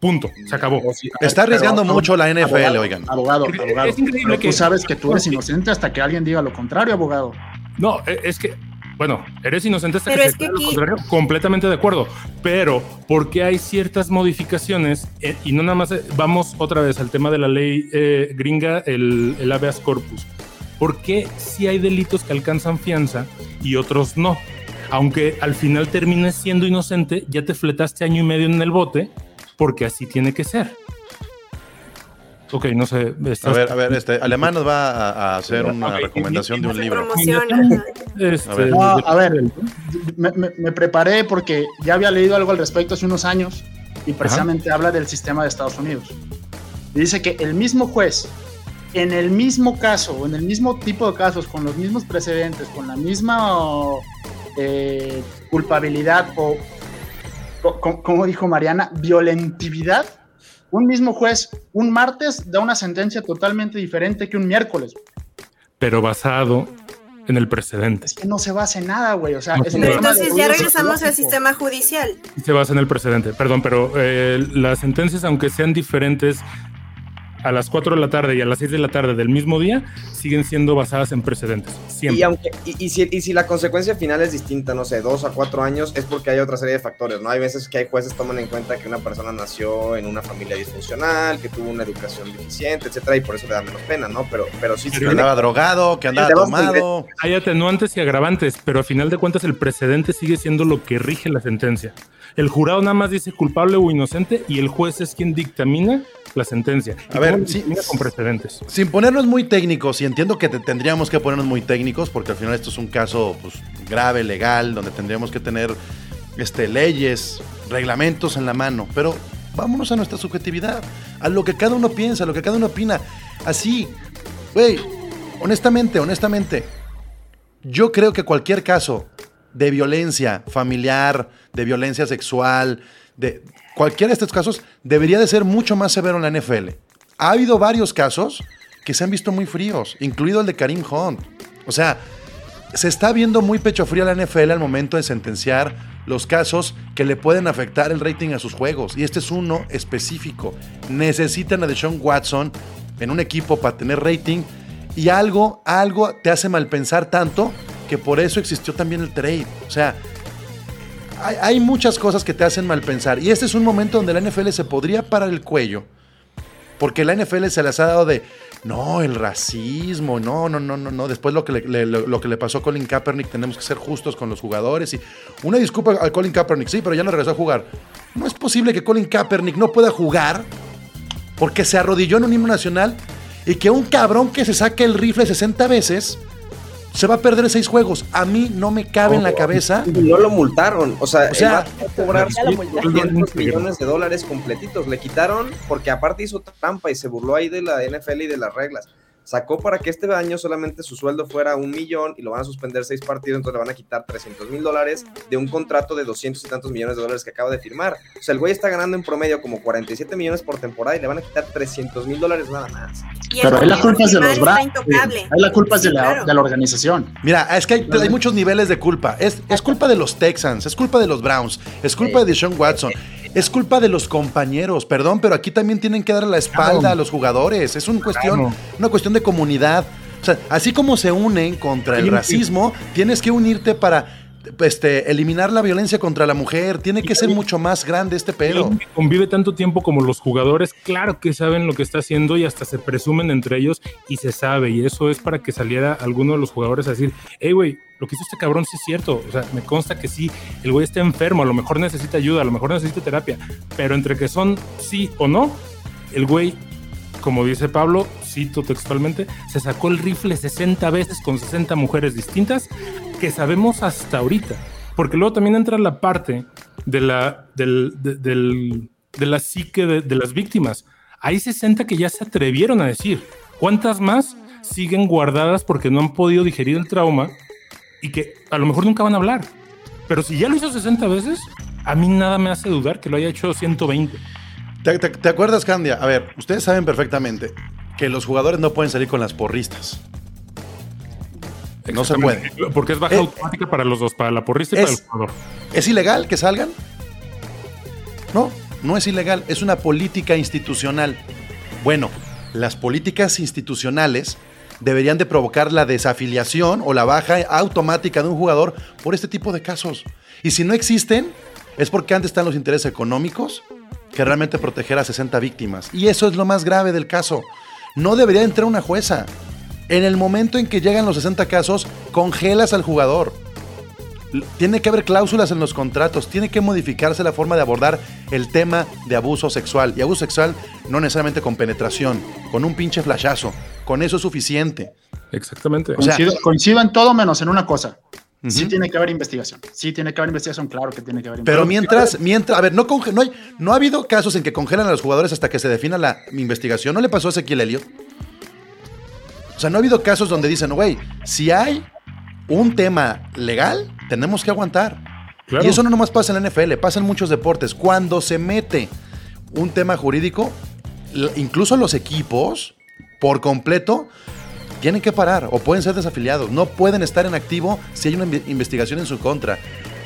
Punto, se acabó. está arriesgando Pero- mucho la NFL, Abogado, oigan. Abogado, Es- abogado. es increíble Pero que- Tú sabes que tú eres inocente hasta que alguien diga lo contrario, abogado. No, e- es que, bueno, eres inocente hasta Pero que es se que lo contrario. Completamente de acuerdo. Pero, ¿por qué hay ciertas modificaciones? Eh, y no nada más, eh, vamos otra vez al tema de la ley eh, gringa, el, el habeas corpus. ¿Por qué si hay delitos que alcanzan fianza y otros no? Aunque al final termines siendo inocente, ya te fletaste año y medio en el bote, porque así tiene que ser. Ok, no sé. A ver, a ver, este, Alemán nos va a, a hacer una recomendación de un libro. Este, A ver. No, a ver, me, me- me preparé porque ya había leído algo al respecto hace unos años y precisamente habla del sistema de Estados Unidos. Dice que el mismo juez, en el mismo caso, o en el mismo tipo de casos, con los mismos precedentes, con la misma eh, culpabilidad o, como dijo Mariana, violentividad, un mismo juez un martes da una sentencia totalmente diferente que un miércoles. pero basado en el precedente. Es que no se basa en nada, güey. O sea, No, es un pero Entonces ya regresamos al sistema judicial. se basa en el precedente. Perdón, pero eh, las sentencias, aunque sean diferentes a las 4 de la tarde y a las 6 de la tarde del mismo día, siguen siendo basadas en precedentes. Siempre. Y, aunque, y, y si, y si la consecuencia final es distinta, no sé, dos a cuatro años, es porque hay otra serie de factores, ¿no? Hay veces que hay jueces toman en cuenta que una persona nació en una familia disfuncional, que tuvo una educación deficiente, etcétera, y por eso le da menos pena, ¿no? Pero, pero sí Que tiene- andaba drogado, que andaba tomado. Hay atenuantes y agravantes, pero a final de cuentas el precedente sigue siendo lo que rige la sentencia. El jurado nada más dice culpable o inocente y el juez es quien dictamina la sentencia. Y A ver, sí. con precedentes. Sin ponernos muy técnicos, y entiendo que te- tendríamos que ponernos muy técnicos, porque al final esto es un caso pues, grave, legal, donde tendríamos que tener este, leyes, reglamentos en la mano, pero vámonos a nuestra subjetividad, a lo que cada uno piensa, a lo que cada uno opina. Así, güey, honestamente, honestamente, yo creo que cualquier caso de violencia familiar, de violencia sexual, de cualquiera de estos casos, debería de ser mucho más severo en la NFL. Ha habido varios casos que se han visto muy fríos, incluido el de Karim Hunt. O sea, se está viendo muy pecho frío la NFL al momento de sentenciar los casos que le pueden afectar el rating a sus juegos. Y este es uno específico. Necesitan a Deshaun Watson en un equipo para tener rating y algo, algo te hace mal pensar tanto que por eso existió también el trade. O sea, hay, muchas cosas que te hacen mal pensar. Y este es un momento donde la NFL se podría parar el cuello. Porque la NFL se las ha dado de, no, el racismo, no, no, no, no, no. Después lo que le, lo que le pasó a Colin Kaepernick, tenemos que ser justos con los jugadores. Y una disculpa a Colin Kaepernick, sí, pero ya no regresó a jugar. No es posible que Colin Kaepernick no pueda jugar porque se arrodilló en un himno nacional y que un cabrón que se saque el rifle 60 veces se va a perder seis juegos. A mí no me cabe en la cabeza. No lo multaron. O sea, O sea, va a cobrar ya lo multaron. 200 millones de dólares completitos. Le quitaron porque aparte hizo trampa y se burló ahí de la NFL y de las reglas. Sacó para que este año solamente su sueldo fuera un millón y lo van a suspender seis partidos, entonces le van a quitar 300 mil dólares de un contrato de 200 y tantos millones de dólares que acaba de firmar. O sea, el güey está ganando en promedio como 47 millones por temporada y le van a quitar 300 mil dólares nada más. Y Pero ahí la culpa es de los Browns. Ahí la culpa es la, de la organización. Mira, es que hay, hay muchos niveles de culpa. Es, es culpa de los Texans, es culpa de los Browns, es culpa de Deshaun Watson, es culpa de los compañeros. Perdón, pero aquí también tienen que dar la espalda Claro. a los jugadores. Es una cuestión, Claro. una cuestión de comunidad. O sea, así como se unen contra el racismo, tienes que unirte para este, eliminar la violencia contra la mujer. Tiene que ser mucho más grande este pedo. Convive tanto tiempo como los jugadores, claro que saben lo que está haciendo y hasta se presumen entre ellos y se sabe. Y eso es para que saliera alguno de los jugadores a decir, hey, güey, lo que hizo este cabrón sí es cierto. O sea, me consta que sí, el güey está enfermo, a lo mejor necesita ayuda, a lo mejor necesita terapia. Pero entre que son sí o no, el güey, como dice Pablo, cito textualmente, se sacó el rifle 60 veces con 60 mujeres distintas que sabemos hasta ahorita. Porque luego también entra la parte de la, del, de, del- de la psique de, de las víctimas. Hay 60 que ya se atrevieron a decir. ¿Cuántas más siguen guardadas porque no han podido digerir el trauma y que a lo mejor nunca van a hablar? Pero si ya lo hizo 60 veces, a mí nada me hace dudar que lo haya hecho 120. ¿Te, te- te acuerdas, Candia? A ver, ustedes saben perfectamente que los jugadores no pueden salir con las porristas. No se puede. Porque es baja Eh, automática para los dos, para la porrista y para el jugador. ¿Es ilegal que salgan? No, no es ilegal, es una política institucional. Bueno, las políticas institucionales deberían de provocar la desafiliación o la baja automática de un jugador por este tipo de casos. Y si no existen, es porque antes están los intereses económicos que realmente proteger a 60 víctimas. Y eso es lo más grave del caso. No debería entrar una jueza. En el momento en que llegan los 60 casos, congelas al jugador. Tiene que haber cláusulas en los contratos, tiene que modificarse la forma de abordar el tema de abuso sexual. Y abuso sexual no necesariamente con penetración, con un pinche flashazo. Con eso es suficiente. Exactamente. O sea- Coincido, coincido en todo menos en una cosa. Sí tiene que haber investigación. Sí tiene que haber investigación, claro que tiene que haber Pero investigación. mientras, mientras, a ver, no, conge- no, hay, no ha habido casos en que congelan a los jugadores hasta que se defina la investigación. ¿No le pasó a Ezequiel Elliott? O sea, no ha habido casos donde dicen, güey, si hay un tema legal, tenemos que aguantar. Claro. Y eso no nomás pasa en la NFL, pasa en muchos deportes. Cuando se mete un tema jurídico, incluso los equipos, por completo, tienen que parar o pueden ser desafiliados. No pueden estar en activo si hay una inve- investigación en su contra.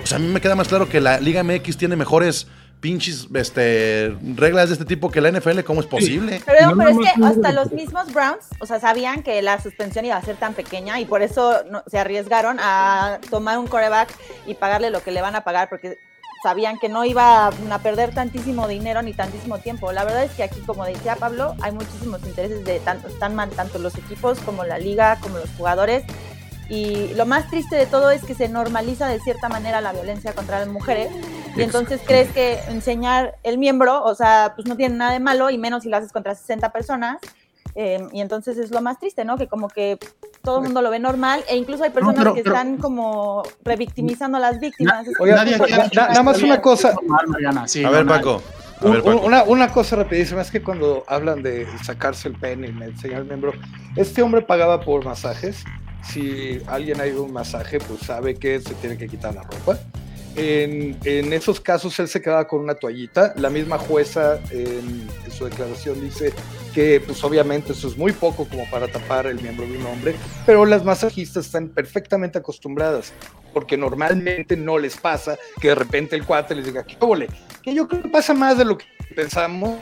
O sea, a mí me queda más claro que la Liga MX tiene mejores pinches este, reglas de este tipo que la NFL. ¿Cómo es posible? Pero, No, pero es no, que no, hasta no, los mismos Browns, o sea, sabían que la suspensión iba a ser tan pequeña y por eso no- se arriesgaron a tomar un coreback y pagarle lo que le van a pagar porque sabían que no iba a perder tantísimo dinero ni tantísimo tiempo. La verdad es que aquí, como decía Pablo, hay muchísimos intereses de tanto, están mal tanto los equipos como la liga, como los jugadores. Y lo más triste de todo es que se normaliza de cierta manera la violencia contra las mujeres. Y entonces crees que enseñar el miembro, o sea, pues no tiene nada de malo, y menos si lo haces contra 60 personas. Eh, y entonces es lo más triste, ¿no? Que como que todo el mundo lo ve normal, e incluso hay personas pero- que pero- están como revictimizando a las víctimas. Oiga, Nadie na- quiere- na- nada más una cosa. Normal, sí, A ver, normal. Paco. A ver, Paco. una, una cosa rapidísima es que cuando hablan de sacarse el pene y me enseñar el miembro, este hombre pagaba por masajes. Si alguien ha ido a un masaje, pues sabe que se tiene que quitar la ropa. En, en esos casos él se quedaba con una toallita. La misma jueza en, su declaración dice que pues obviamente eso es muy poco como para tapar el miembro de un hombre, pero las masajistas están perfectamente acostumbradas, porque normalmente no les pasa que de repente el cuate les diga, ¿qué? Que yo creo que pasa más de lo que pensamos.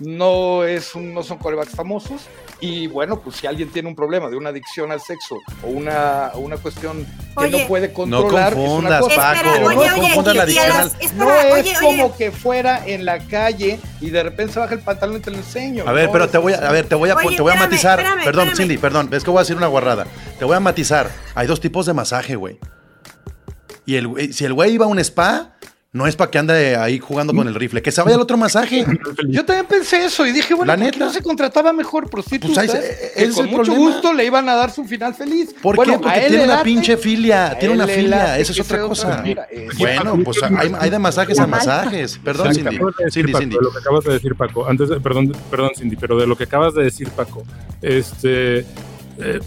No, es un- no son corebacks famosos. Y bueno, pues si alguien tiene un problema de una adicción al sexo o una, una cuestión que Oye. no puede No controlar, es una confundas, cosa. Paco. Espera, Pero oye, no oye, confundas la adicción las- No es como oye. que fuera en la calle y de repente se baja el pantalón y te lo enseño. A ver, No, pero es- te voy a, a ver, te voy a, Oye, te voy a espérame, matizar. espérame, perdón, espérame. Cindy, perdón, es que voy a decir una guarrada. Te voy a matizar. Hay dos tipos de masaje, güey. Y el, si el güey iba a un spa, No es para que ande ahí jugando con el rifle. Que se vaya al otro masaje. [laughs] Yo también pensé eso y dije, bueno, La ¿por qué neta. no se contrataba mejor prostitutas? Pues ahí que ese con mucho problema. gusto le iban a dar su final feliz. ¿Por Bueno, qué? Porque tiene una late, pinche filia. Tiene una filia. Eso es otra cosa. Mira, es- Bueno, pues hay, hay de masajes a masajes. Perdón, Cindy. de Cindy, Paco, Cindy. de lo que acabas de decir, Paco. Antes de- perdón, perdón, Cindy, pero de lo que acabas de decir, Paco, este. eh,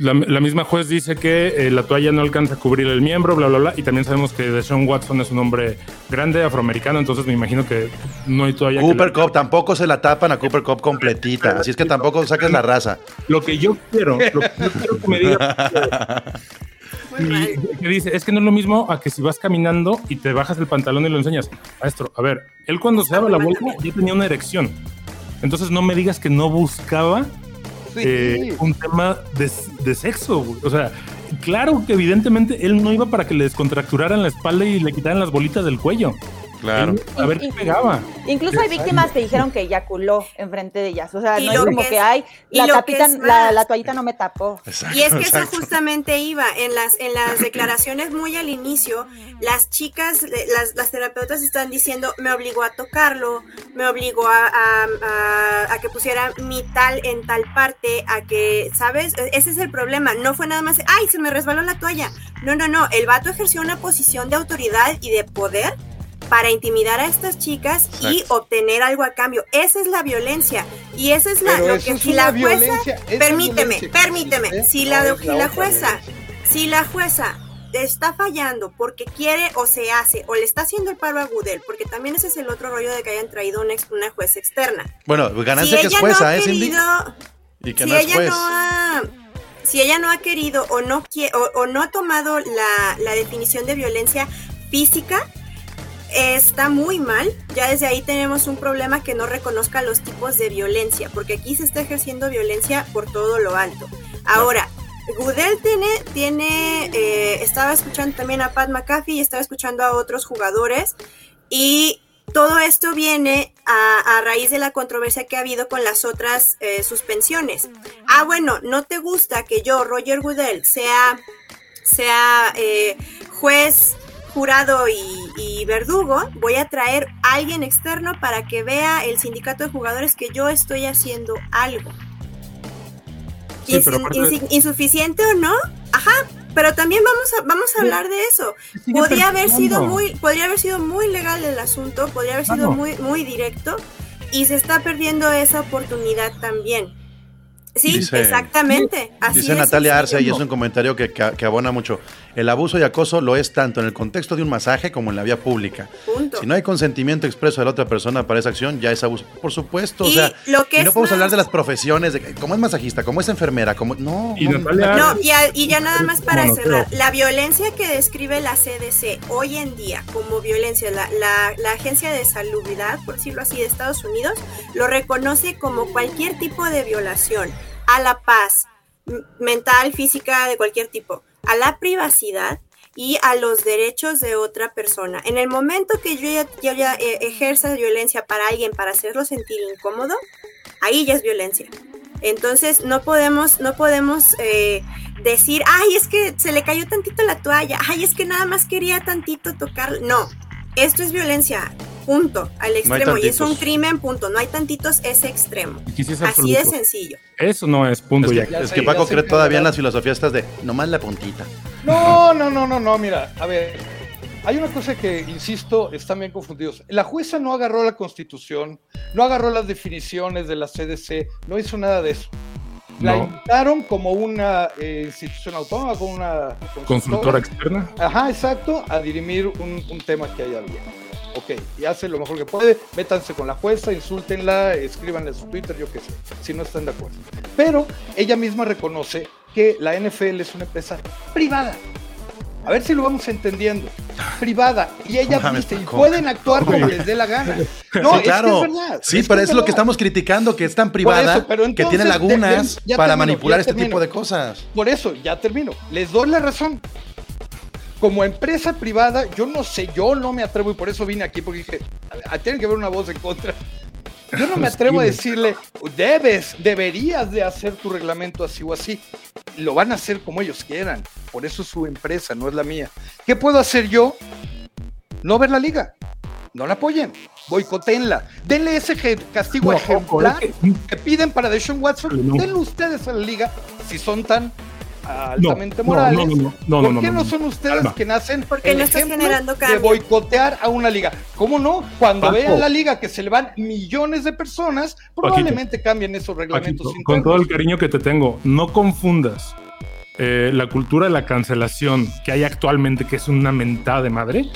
la, la misma juez dice que eh, la toalla no alcanza a cubrir el miembro, bla, bla, bla. Y también sabemos que Deshaun Watson es un hombre grande, afroamericano, entonces me imagino que no hay toalla que Cooper le- Cup, tampoco se la tapan a Cooper Cup completita. Así es que tampoco saques la raza. Lo que yo quiero, lo que yo quiero que me diga [laughs] que dice, es que no es lo mismo a que si vas caminando y te bajas el pantalón y lo enseñas. Maestro, a ver, él cuando se daba la vuelta ya tenía una erección. Entonces no me digas que no buscaba Eh, un tema de, de sexo. O sea, claro que evidentemente él no iba para que le descontracturaran la espalda y le quitaran las bolitas del cuello. Claro. A ver qué pegaba. Incluso hay víctimas que dijeron que eyaculó enfrente de ellas. O sea, Y no es como que hay, y la tapita, la, toallita no me tapó. Exacto, Y es que eso justamente iba en las en las declaraciones muy al inicio, las chicas, las, las terapeutas están diciendo, me obligó a tocarlo, me obligó a, a- a- a que pusiera mi tal en tal parte, a que, ¿sabes? E- Ese es el problema, no fue nada más, ay, se me resbaló la toalla. No, no, no, el vato ejerció una posición de autoridad y de poder para intimidar a estas chicas y obtener algo a cambio. Esa es la violencia. Y esa es la, Pero lo que si la jueza permíteme, permíteme. existe, Si la, la la jueza, si la jueza está fallando porque quiere o se hace o le está haciendo el paro a Gudel, porque también ese es el otro rollo de que hayan traído una, ex- una jueza externa. Bueno, ganancia si que es jueza, no ¿eh, Cindy? querido, Y que si no es ella juez. no ha si ella no ha querido o no o, o no ha tomado la, la definición de violencia física está muy mal. Ya desde ahí tenemos un problema que no reconozca los tipos de violencia, porque aquí se está ejerciendo violencia por todo lo alto. Ahora, Goodell tiene, tiene eh, estaba escuchando también a Pat McAfee y estaba escuchando a otros jugadores y todo esto viene a, raíz de la controversia que ha habido con las otras eh, suspensiones. Ah, bueno, ¿no te gusta que yo, Roger Goodell, sea, sea eh, juez, jurado y, y verdugo? Voy a traer a alguien externo para que vea el sindicato de jugadores que yo estoy haciendo algo. Sí, insuficiente o no, ajá, pero también vamos a, vamos a hablar de eso. Podría haber sido muy, podría haber sido muy legal el asunto, podría haber sido muy, muy directo, y se está perdiendo esa oportunidad también. Sí, Dice- exactamente. Así Dice Natalia Arce, y es un comentario que, que- que abona mucho. El abuso y acoso lo es tanto en el contexto de un masaje como en la vía pública. Punto. Si no hay consentimiento expreso de la otra persona para esa acción, ya es abuso. Por supuesto, o Y sea, lo que y no podemos hablar de las profesiones, de cómo es masajista, cómo es enfermera, cómo... No, Y no, No, y, a- y ya nada más para Bueno, cerrar, la violencia que describe la CDC hoy en día como violencia, la, la- la Agencia de Salubridad, por decirlo así, de Estados Unidos, lo reconoce como cualquier tipo de violación a la paz mental, física, de cualquier tipo, a la privacidad y a los derechos de otra persona. En el momento que yo ya, ya, eh, ejerza violencia para alguien para hacerlo sentir incómodo, ahí ya es violencia. Entonces no podemos, no podemos eh, decir, ay, es que se le cayó tantito la toalla, ay, es que nada más quería tantito tocar. No, esto es violencia, punto, al extremo. y es un crimen, punto. No hay tantitos, es extremo. Sí es Así de sencillo. Eso no es punto Es ya. que, Ya es sé, que Paco cree todavía en las filosofías estas de nomás la puntita. No, no, no, no, no, mira, a ver, hay una cosa que, insisto, están bien confundidos. La jueza no agarró la constitución, no agarró las definiciones de la CDC, no hizo nada de eso. La No. invitaron como una eh, institución autónoma, como una Consultora externa. Ajá, exacto, a dirimir un, un tema que hay había. Ok, y hace lo mejor que puede, métanse con la jueza, insúltenla, escríbanle a su Twitter, yo qué sé, si no están de acuerdo. Pero ella misma reconoce que la NFL es una empresa privada. A ver si lo vamos entendiendo. Privada. Y ella No mames, dice, y pueden actuar como les dé la gana. No, sí, es claro. que es verdad. sí, es pero que es lo que estamos criticando, que es tan privada eso, pero que tiene lagunas de- de- ya para termino, manipular este termino. tipo de cosas. Por eso, ya termino. Les doy la razón. Como empresa privada, yo no sé, yo no me atrevo y por eso vine aquí, porque dije, "Ah, tiene que haber una voz en contra. Yo no me atrevo a decirle, debes, deberías de hacer tu reglamento así o así. Lo van a hacer como ellos quieran. Por eso es su empresa, no es la mía. ¿Qué puedo hacer yo? no ver la liga. No la apoyen, boicotenla. Denle ese castigo No, ejemplar ojo, es que piden para Deshaun Watson. No. Denle ustedes a la liga si son tan altamente no, morales. no, no, no, no, ¿Por no, qué no, no, no, son ustedes calma. que nacen Porque el ejemplo generando de boicotear a una liga? ¿Cómo no? Cuando Paco. vean la liga que se le van millones de personas, probablemente cambien esos reglamentos Paquito, con todo el cariño que te tengo, no confundas eh, la cultura de la cancelación que hay actualmente, que es una mentada de madre,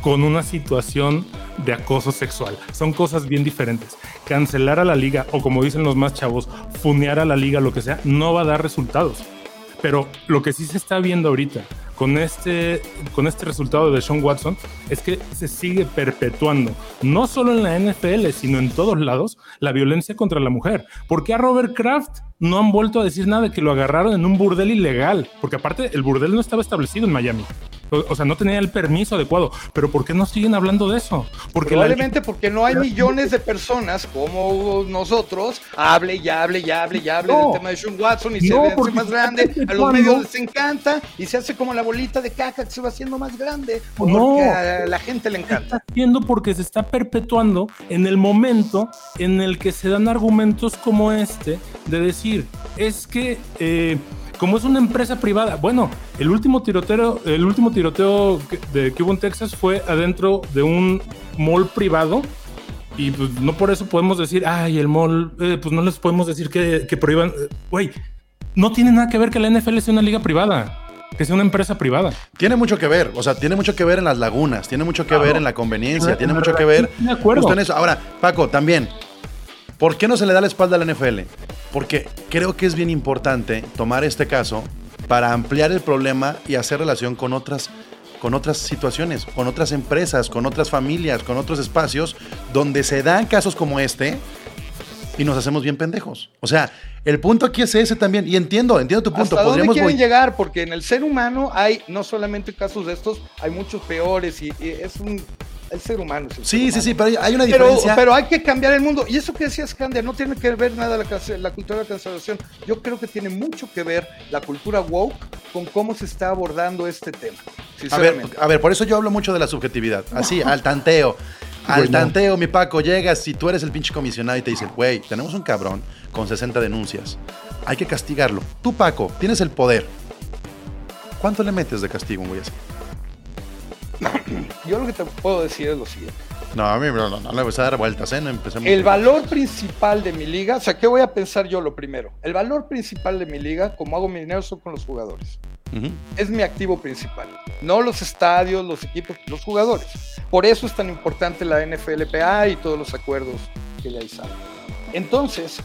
con una situación de acoso sexual. Son cosas bien diferentes. Cancelar a la liga, o como dicen los más chavos, funear a la liga, lo que sea, no va a dar resultados. Pero lo que sí se está viendo ahorita con este, con este resultado de Sean Watson es que se sigue perpetuando, no solo en la NFL, sino en todos lados, la violencia contra la mujer. ¿Por qué a Robert Kraft no han vuelto a decir nada de que lo agarraron en un burdel ilegal? Porque aparte el burdel no estaba establecido en Miami. O, sea, no tenía el permiso adecuado. Pero ¿por qué no siguen hablando de eso? Porque la- Probablemente porque no hay millones de personas como nosotros, hable y hable y hable y hable No. del tema de Sean Watson y se No, hace más grande, a los medios les encanta y se hace como la bolita de caca que se va haciendo más grande porque No. a la gente le encanta. está haciendo porque se está perpetuando en el momento en el que se dan argumentos como este de decir, es que eh, como es una empresa privada, bueno, el último tiroteo, el último tiroteo que- de que hubo en Texas fue adentro de un mall privado. Y pues no por eso podemos decir, ay, el mall, eh, pues no les podemos decir que, que prohíban. Eh, Güey, no tiene nada que ver que la NFL sea una liga privada, que sea una empresa privada. Tiene mucho que ver, o sea, tiene mucho que ver en las lagunas, tiene mucho que Claro. ver en la conveniencia, En tiene mucho que ver de acuerdo. justo en eso. Ahora, Paco, también, ¿por qué no se le da la espalda a la NFL? Porque creo que es bien importante tomar este caso para ampliar el problema y hacer relación con otras con otras situaciones, con otras empresas, con otras familias, con otros espacios donde se dan casos como este y nos hacemos bien pendejos. O sea, el punto aquí es ese también y entiendo, entiendo tu punto. ¿Hasta dónde Podríamos quieren voy- llegar? Porque en el ser humano hay no solamente casos de estos, hay muchos peores y, y es un... El ser humano. es el Sí, ser sí, sí, pero hay una Pero, diferencia. pero hay que cambiar el mundo. Y eso que decías, Candia, no tiene que ver nada la, la cultura de la cancelación. Yo creo que tiene mucho que ver la cultura woke con cómo se está abordando este tema. A ver, Sinceramente. a ver, por eso yo hablo mucho de la subjetividad. Así, al tanteo. Al tanteo, mi Paco, llegas, si tú eres el pinche comisionado y te dicen, güey, tenemos un cabrón con 60 denuncias. Hay que castigarlo. Tú, Paco, tienes el poder. ¿Cuánto le metes de castigo a un güey así? Yo lo que te puedo decir es lo siguiente. No, a mí no, no, no le vas a dar vueltas, ¿eh? No empecemos. El valor principal de mi liga, o sea, ¿qué voy a pensar yo lo primero? El valor principal de mi liga, como hago mi dinero, son con los jugadores. Es mi activo principal. No los estadios, los equipos, los jugadores. Por eso es tan importante la NFLPA y todos los acuerdos que ahí salen. Entonces,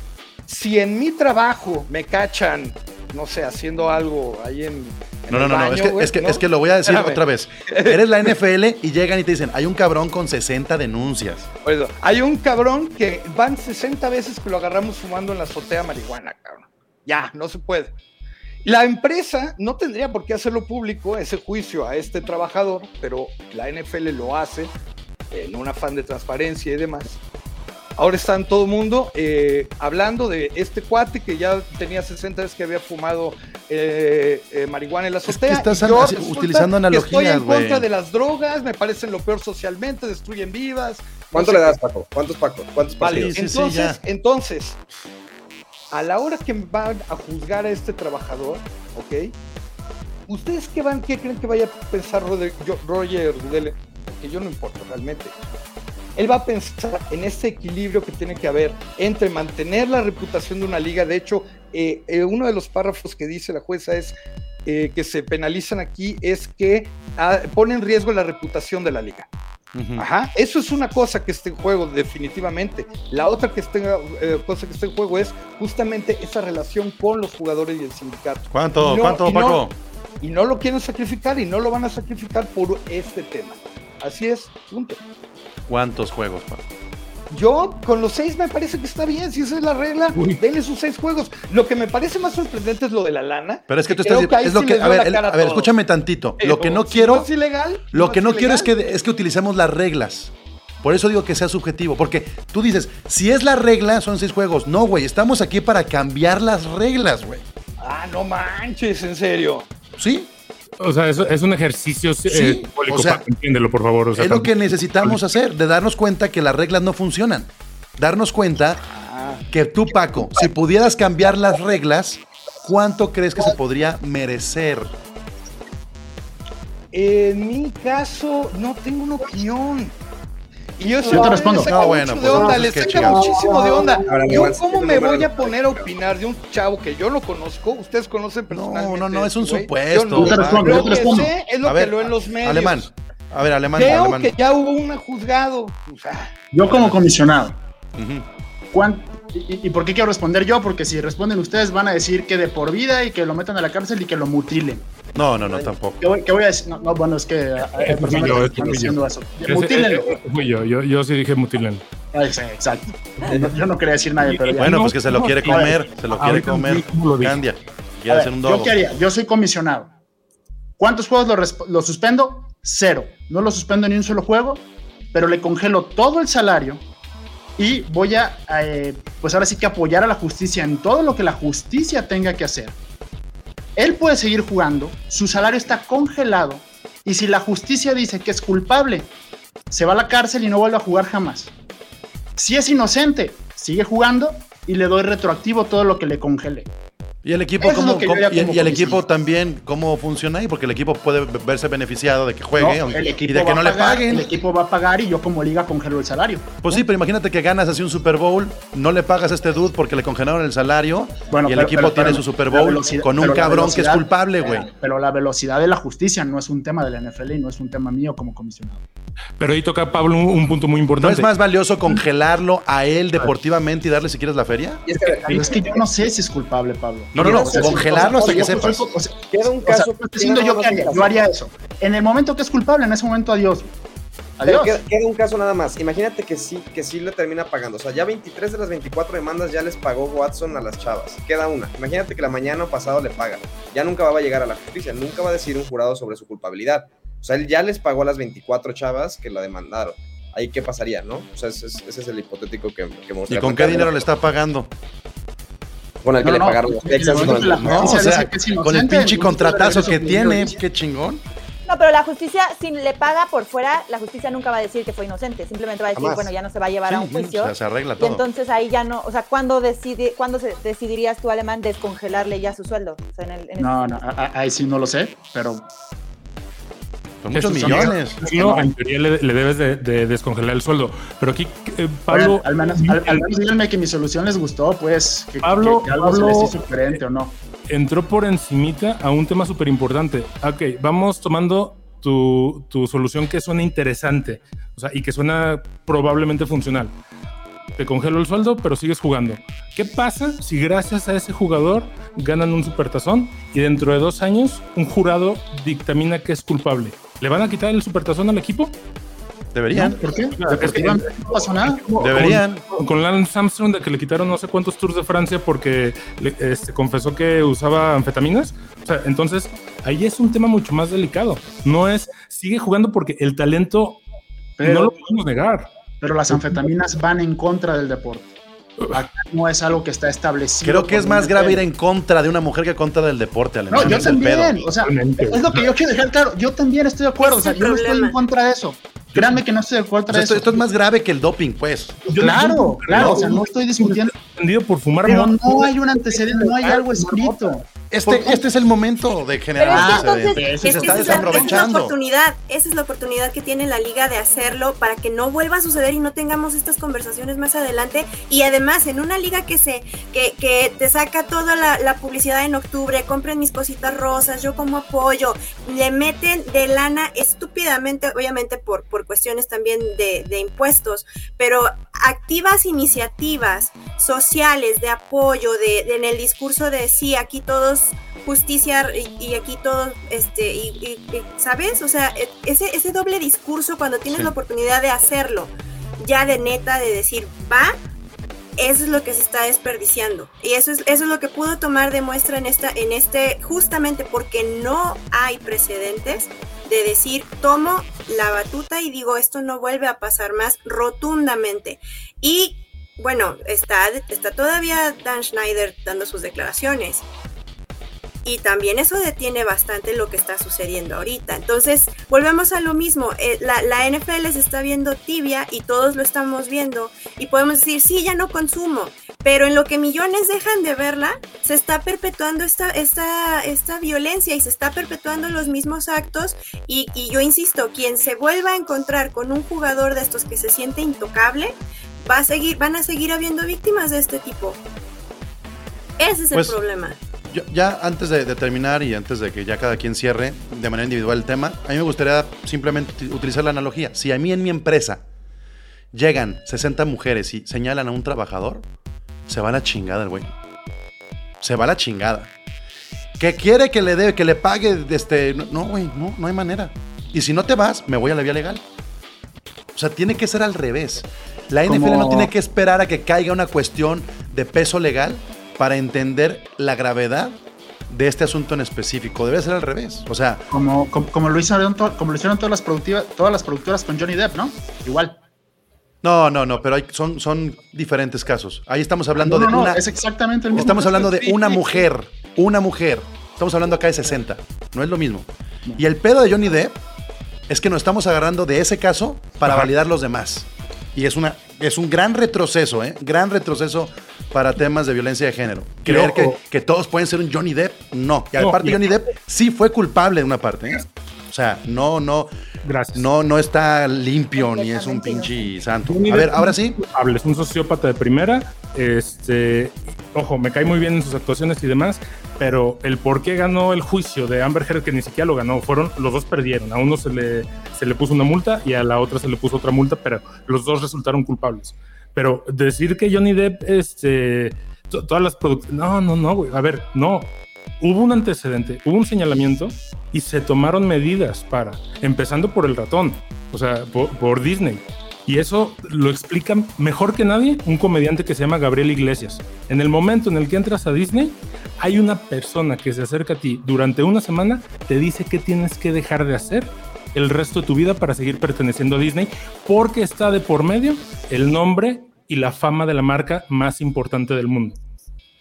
si en mi trabajo me cachan, no sé, haciendo algo ahí en. No, no, no, no, baño, es que, güey, es, que, ¿no? es que lo voy a decir Espérame. otra vez. Eres la NFL y llegan y te dicen, hay un cabrón con 60 denuncias. Por eso, hay un cabrón que van 60 veces que lo agarramos fumando en la azotea marihuana, cabrón. Ya, no se puede. La empresa no tendría por qué hacerlo público, ese juicio a este trabajador, pero la NFL lo hace en un afán de transparencia y demás. Ahora están todo el mundo eh, hablando de este cuate que ya tenía 60 veces que había fumado eh, eh, marihuana en la Es que azotea. estás y yo así- utilizando que Estoy analogías, en contra de las drogas, me parecen lo peor socialmente, destruyen vidas. no ¿Cuánto sé le das, Paco? ¿Cuántos Paco? ¿Cuántos Vale? Sí, sí, sí, entonces, entonces, a la hora que van a juzgar a este trabajador, ¿ok? ¿Ustedes qué van, qué creen que vaya a pensar Roger, Goodell? Que yo no importa realmente. Él va a pensar en ese equilibrio que tiene que haber entre mantener la reputación de una liga. De hecho, eh, eh, uno de los párrafos que dice la jueza es eh, que se penalizan aquí es que ah, pone en riesgo la reputación de la liga. Ajá, eso es una cosa que está en juego definitivamente. La otra que está, eh, cosa que está en juego es justamente esa relación con los jugadores y el sindicato. ¿Cuánto, Y no- cuánto, y no- Paco? Y no lo quieren sacrificar y no lo van a sacrificar por este tema. Así es, punto. ¿Cuántos juegos, Paco? Yo con los seis me parece que está bien, si esa es la regla, Uy. denle sus seis juegos. Lo que me parece más sorprendente es lo de la lana. Pero es que tú estás ahí es lo sí que a ver, el- a ver, escúchame tantito. Lo que no Si quiero es ilegal, Lo que no es quiero es que, es que utilicemos las reglas. Por eso digo que sea subjetivo. Porque tú dices, si es la regla, son seis juegos. No, güey, estamos aquí para cambiar las reglas, güey. Ah, no manches, en serio. ¿Sí? O sea, eso es un ejercicio Sí, eh, simbólico, o sea, Paco, entiéndelo, por favor. O sea, es lo que necesitamos hacer, de darnos cuenta que las reglas no funcionan. Darnos cuenta que tú, Paco, si pudieras cambiar las reglas, ¿cuánto crees que se podría merecer? En mi caso, no tengo una opinión. Y yo, Yo te respondo. No, bueno, pues, de onda, le ¿qué saca muchísimo de onda. Ahora, Yo, ¿cómo me no, voy no, a poner a opinar de un chavo que yo no conozco? Ustedes conocen personalmente. no, no, es un este güey. supuesto, Yo no. Yo te respondo, yo Lo te que respondo. sé es lo A que ver, leo en los medios. Alemán. A ver, alemán, Creo alemán. que ya hubo un juzgado. O sea, Yo como comisionado, Ujú. ¿cuán- y, y por qué quiero responder yo? Porque si responden ustedes van a decir que de por vida y que lo metan a la cárcel y que lo mutilen. No, no, no, tampoco. ¿Qué voy, qué voy a decir? No, no, bueno, es que eh, hay Esto fui personas yo, que están yo. diciendo eso. Mutílenlo. yo, yo, yo sí dije mutilen. Ah, Exacto. No, yo no quería decir nadie, pero ya. Bueno, no, pues que se lo quiere comer, se lo quiere comer. Candia, quiere ver, hacer un ¿Yo dogo. qué haría? Yo soy comisionado. ¿Cuántos juegos lo, lo suspendo? Cero. No lo suspendo ni un solo juego, pero le congelo todo el salario y voy a, eh, pues ahora sí que apoyar a la justicia en todo lo que la justicia tenga que hacer. Él puede seguir jugando, su salario está congelado y si la justicia dice que es culpable, se va a la cárcel y no vuelve a jugar jamás. Si es inocente, sigue jugando y le doy retroactivo todo lo que le congele. ¿Y el equipo cómo, y, el equipo también cómo funciona ahí? Porque el equipo puede verse beneficiado de que juegue No, y de que no le paguen. El equipo va a pagar y yo como liga congelo el salario. Pues sí, pero imagínate que ganas así un Super Bowl, no le pagas a este dude porque le congelaron el salario Bueno, y el pero- equipo pero- tiene pero su Super Bowl con un cabrón que es culpable, güey. Pero la velocidad de la justicia no es un tema de la NFL y no es un tema mío como comisionado. Pero ahí toca Pablo un, un punto muy ¿No importante. es más valioso congelarlo a él deportivamente y darle si quieres la feria? Y es que, Pero es que yo no sé si es culpable, Pablo. No, no, no, O sea, congelarlo hasta que sepas. o sea, queda un o sea, caso. yo haría, yo haría eso. En el momento que es culpable, en ese momento adiós. Pero Adiós. queda, queda un caso nada más. Imagínate que sí, que sí le termina pagando. O sea, ya 23 de las 24 demandas ya les pagó Watson a las chavas. Queda una. Imagínate que la mañana o pasado le paga. Ya nunca va a llegar a la justicia. Nunca va a decir un jurado sobre su culpabilidad. O sea, él ya les pagó a las 24 chavas que la demandaron. Ahí qué pasaría, ¿no? O sea, ese es, ese es el hipotético que, que ¿Y con qué dinero le está pagando? Con el que No, le no, pagaron los Texans. con el- o sea, con el pinche contratazo que tiene, qué chingón. No, pero la justicia, si le paga por fuera, la justicia nunca va a decir que fue inocente. Simplemente va a decir, Jamás. bueno, ya no se va a llevar a un juicio. o sea, se arregla y todo. entonces ahí ya no, o sea, ¿cuándo, decide, ¿cuándo se, decidirías tú, Alemán, descongelarle ya su sueldo? O sea, en el, en el- No, no, ahí sí no lo sé, pero Son muchos millones. En teoría le, le debes de, de descongelar el sueldo. Pero aquí, eh, Pablo, Oigan, al menos, al, al menos díganme que mi solución les gustó, pues, que, Pablo- que- algo se les hizo diferente o no. entró por encimita a un tema súper importante. Ok, vamos tomando tu, tu solución que suena interesante o sea, y que suena probablemente funcional. Te congelo el sueldo, pero sigues jugando. ¿Qué pasa si gracias a ese jugador ganan un supertazón y dentro de dos años un jurado dictamina que es culpable? ¿Le van a quitar el supertazón al equipo? Deberían. ¿Por qué? Deportivamente no pasó nada. Deberían. Con, con Lance Armstrong de que le quitaron no sé cuántos tours de Francia porque le- este, confesó que usaba anfetaminas. O sea, entonces ahí es un tema mucho más delicado. No es, sigue jugando porque el talento Pero- no lo podemos negar. Pero las anfetaminas van en contra del deporte. Acá no es algo que está establecido. Creo que es más grave ir en contra de una mujer que contra del deporte, alemán. No, yo es el pedo. también. O sea, es lo que yo quiero dejar claro. Yo también estoy de acuerdo. O sea, yo no estoy en contra de eso. Créanme que no estoy de acuerdo O de sea, esto, eso. esto es más grave que el doping, pues. Yo- Claro, claro. O sea, no estoy discutiendo. Suspendido por fumar Pero no hay un antecedente, no hay algo escrito. Este, este es el momento de generar que antecedentes. entonces, Se es que está es desaprovechando. oportunidad, esa es la oportunidad que tiene la liga de hacerlo para que no vuelva a suceder y no tengamos estas conversaciones más adelante. Y además, en una liga que se, que, que te saca toda la, la publicidad en octubre, compren mis cositas rosas, yo como apoyo, le meten de lana estúpidamente, obviamente por, por cuestiones también de, de impuestos, pero activas iniciativas sociales de apoyo, de, de- en el discurso de sí, aquí todos justicia y, y aquí todos, este, y, y- y, ¿sabes? O sea, e- ese, ese doble discurso cuando tienes Sí. la oportunidad de hacerlo, ya de neta, de decir, va, eso es lo que se está desperdiciando. Y eso es, eso es lo que pudo tomar de muestra en esta, en este, justamente porque no hay precedentes de decir, tomo la batuta y digo, esto no vuelve a pasar más rotundamente. Y bueno, está, está todavía Dan Schneider dando sus declaraciones. y también eso detiene bastante lo que está sucediendo ahorita. Entonces, volvemos a lo mismo, eh, la, la, NFL se está viendo tibia y todos lo estamos viendo y podemos decir, sí, ya no consumo, pero en lo que millones dejan de verla, se está perpetuando esta, esta, esta violencia y se está perpetuando los mismos actos y, y yo insisto, quien se vuelva a encontrar con un jugador de estos que se siente intocable, va a seguir, van a seguir habiendo víctimas de este tipo. Ese es Pues, el problema. Yo, ya antes de, de terminar y antes de que ya cada quien cierre de manera individual el tema, a mí me gustaría simplemente uti- utilizar la analogía. Si a mí en mi empresa llegan 60 mujeres y señalan a un trabajador, se va la chingada el güey. Se va a la chingada. Que quiere que le dé, que le pague, este, no, no, güey, no, no hay manera. Y si no te vas, me voy a la vía legal. O sea, tiene que ser al revés. La NFL Como- no tiene que esperar a que caiga una cuestión de peso legal para entender la gravedad de este asunto en específico. Debe ser al revés. O sea, Como, como, como lo hicieron, to- como lo hicieron todas, las productivas, todas las productoras con Johnny Depp, ¿no? Igual. no, no, no, pero hay- son, son diferentes casos. Ahí estamos hablando no, no, de no, una. es exactamente el mismo. Estamos hablando de una mujer. Una mujer. Estamos hablando acá de 60. No es lo mismo. Y el pedo de Johnny Depp es que nos estamos agarrando de ese caso para Ajá. validar los demás. Y es, una, es un gran retroceso, ¿eh? Gran retroceso para temas de violencia de género. Creer que, que todos pueden ser un Johnny Depp, no. Y aparte Johnny Depp sí fue culpable de una parte, ¿eh? O sea, no, no, Gracias. no, no está limpio ni es un pinche santo. A ver, ahora sí. Es un sociópata de primera. Este, ojo, me cae muy bien en sus actuaciones y demás, pero el por qué ganó el juicio de Amber Heard, que ni siquiera lo ganó, fueron los dos perdieron. A uno se le, se le puso una multa y a la otra se le puso otra multa, pero los dos resultaron culpables. Pero decir que Johnny Depp, este, to- todas las producciones. No, no, no, güey. A ver, no. Hubo un antecedente, hubo un señalamiento y se tomaron medidas para, empezando por el ratón, o sea, por, por Disney. Y eso lo explica mejor que nadie un comediante que se llama Gabriel Iglesias. En el momento en el que entras a Disney, hay una persona que se acerca a ti durante una semana, te dice qué tienes que dejar de hacer el resto de tu vida para seguir perteneciendo a Disney, porque está de por medio el nombre y la fama de la marca más importante del mundo.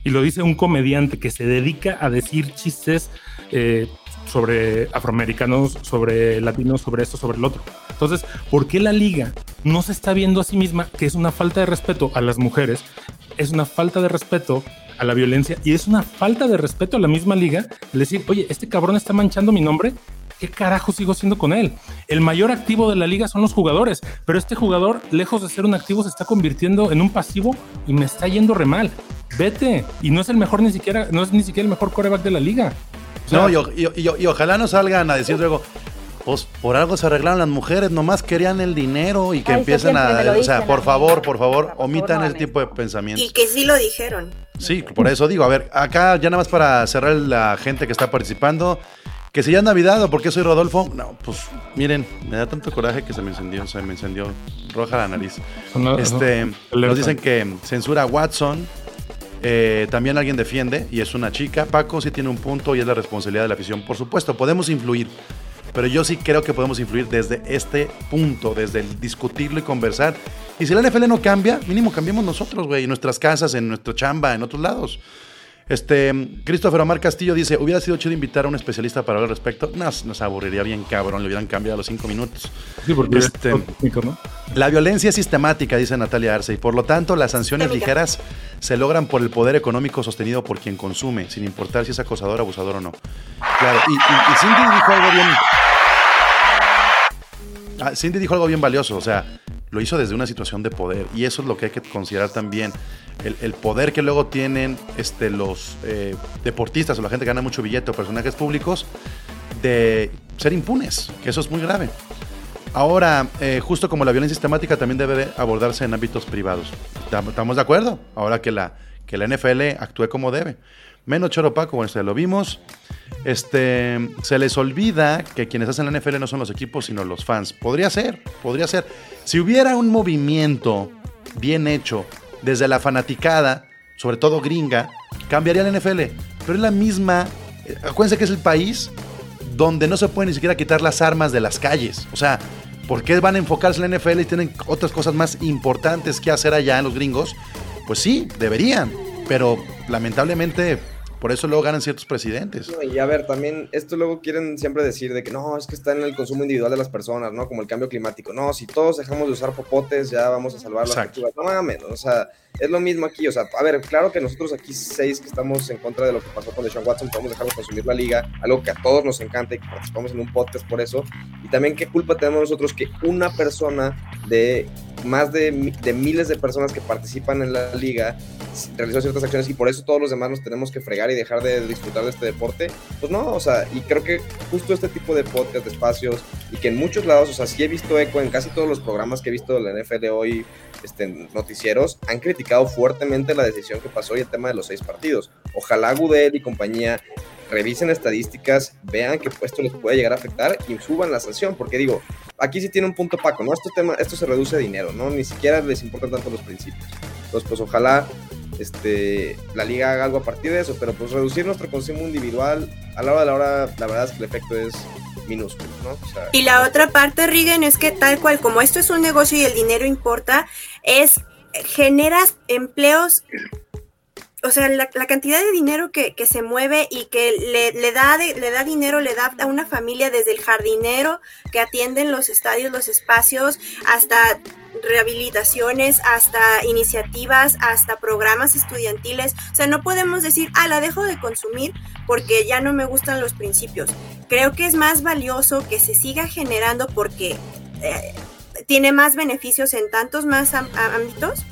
Y lo dice un comediante que se dedica a decir chistes eh, sobre afroamericanos, sobre latinos, sobre esto, sobre el otro. Entonces, ¿por qué la liga no se está viendo a sí misma que es una falta de respeto a las mujeres? Es una falta de respeto a la violencia y es una falta de respeto a la misma liga el decir, oye, este cabrón está manchando mi nombre. ¿Qué carajo sigo siendo con él? El mayor activo de la liga son los jugadores, pero este jugador, lejos de ser un activo, se está convirtiendo en un pasivo y me está yendo re mal. Vete. Y no es el mejor ni siquiera, no es ni siquiera el mejor coreback de la liga. No, y, o- y- y- y ojalá no salgan a decir luego, pues por algo se arreglaron las mujeres, nomás querían el dinero y que Ay, empiecen a... O sea, por favor, por favor, Por favor, omitan no ese tipo de pensamientos. Y que sí lo dijeron. Sí, por eso digo, a ver, acá ya nada más para cerrar la gente que está participando, que si ya es Navidad o por qué soy Rodolfo, no, pues miren, me da tanto coraje que se me encendió, se me encendió roja la nariz. Este, nos dicen que censura a Watson. Eh, también alguien defiende y es una chica. Paco sí tiene un punto y es la responsabilidad de la afición. Por supuesto, podemos influir, pero yo sí creo que podemos influir desde este punto, desde el discutirlo y conversar. Y si la NFL no cambia, mínimo cambiemos nosotros, güey, en nuestras casas, en nuestra chamba, en otros lados. Este, Christopher Omar Castillo dice, hubiera sido chido invitar a un especialista para hablar al respecto. Nos, nos aburriría bien cabrón, le hubieran cambiado a los cinco minutos. Sí, porque Este- técnico, ¿no? La violencia es sistemática, dice Natalia Arce, y por lo tanto las sanciones ligeras se logran por el poder económico sostenido por quien consume, sin importar si es acosador, abusador o no. Claro, y, y- y Cindy dijo algo bien... Ah, Cindy dijo algo bien valioso, o sea, lo hizo desde una situación de poder, y eso es lo que hay que considerar también. El, poder que luego tienen este, los eh, deportistas o la gente que gana mucho billete o personajes públicos de ser impunes, que eso es muy grave. Ahora, eh, justo como la violencia sistemática también debe abordarse en ámbitos privados. Tam- ¿Estamos de acuerdo? Ahora que la, que la NFL actúe como debe. Menos Choro Paco, bueno, este, lo vimos. Este, se les olvida que quienes hacen la NFL no son los equipos, sino los fans. Podría ser, podría ser. Si hubiera un movimiento bien hecho desde la fanaticada, sobre todo gringa, cambiaría la NFL. Pero es la misma. eh, Acuérdense que es el país donde no se puede ni siquiera quitar las armas de las calles. O sea, ¿por qué van a enfocarse en la NFL y tienen otras cosas más importantes que hacer allá en los gringos? Pues sí, deberían, pero lamentablemente Por eso luego ganan ciertos presidentes. Y a ver, también esto luego quieren siempre decir de que no, es que está en el consumo individual de las personas, ¿no? Como el cambio climático. No, si todos dejamos de usar popotes, ya vamos a salvar las. No mames, o sea, es lo mismo aquí. O sea, a ver, claro que nosotros aquí seis que estamos en contra de lo que pasó con Deshaun Watson, podemos dejarlo consumir la liga, algo que a todos nos encanta y que participamos en un podcast por eso. Y también qué culpa tenemos nosotros que una persona de más de, de miles de personas que participan en la liga realizó ciertas acciones y por eso todos los demás nos tenemos que fregar y dejar de disfrutar de este deporte. Pues no, o sea, y creo que justo este tipo de podcast, de espacios, y que en muchos lados, o sea, sí he visto eco en casi todos los programas que he visto de la NFL hoy, este, noticieros, han criticado fuertemente la decisión que pasó y el tema de los seis partidos. Ojalá Gudel y compañía revisen estadísticas, vean que esto les puede llegar a afectar y suban la sanción, porque digo, aquí sí tiene un punto Paco, ¿no? Esto, tema, esto se reduce a dinero, ¿no? Ni siquiera les importan tanto los principios. Entonces, pues ojalá este, la liga haga algo a partir de eso, pero pues reducir nuestro consumo individual, a la hora de la hora, la verdad es que el efecto es minúsculo, ¿no? Y la otra parte, Rigen, es que tal cual como esto es un negocio y el dinero importa, es generas empleos, o sea, la, cantidad de dinero que, se mueve y que le, da le da dinero, le da a una familia desde el jardinero que atiende en los estadios, los espacios, hasta rehabilitaciones, hasta iniciativas, hasta programas estudiantiles. O sea, no podemos decir, ah, la dejo de consumir porque ya no me gustan los principios. Creo que es más valioso que se siga generando porque eh, tiene más beneficios en tantos más ámbitos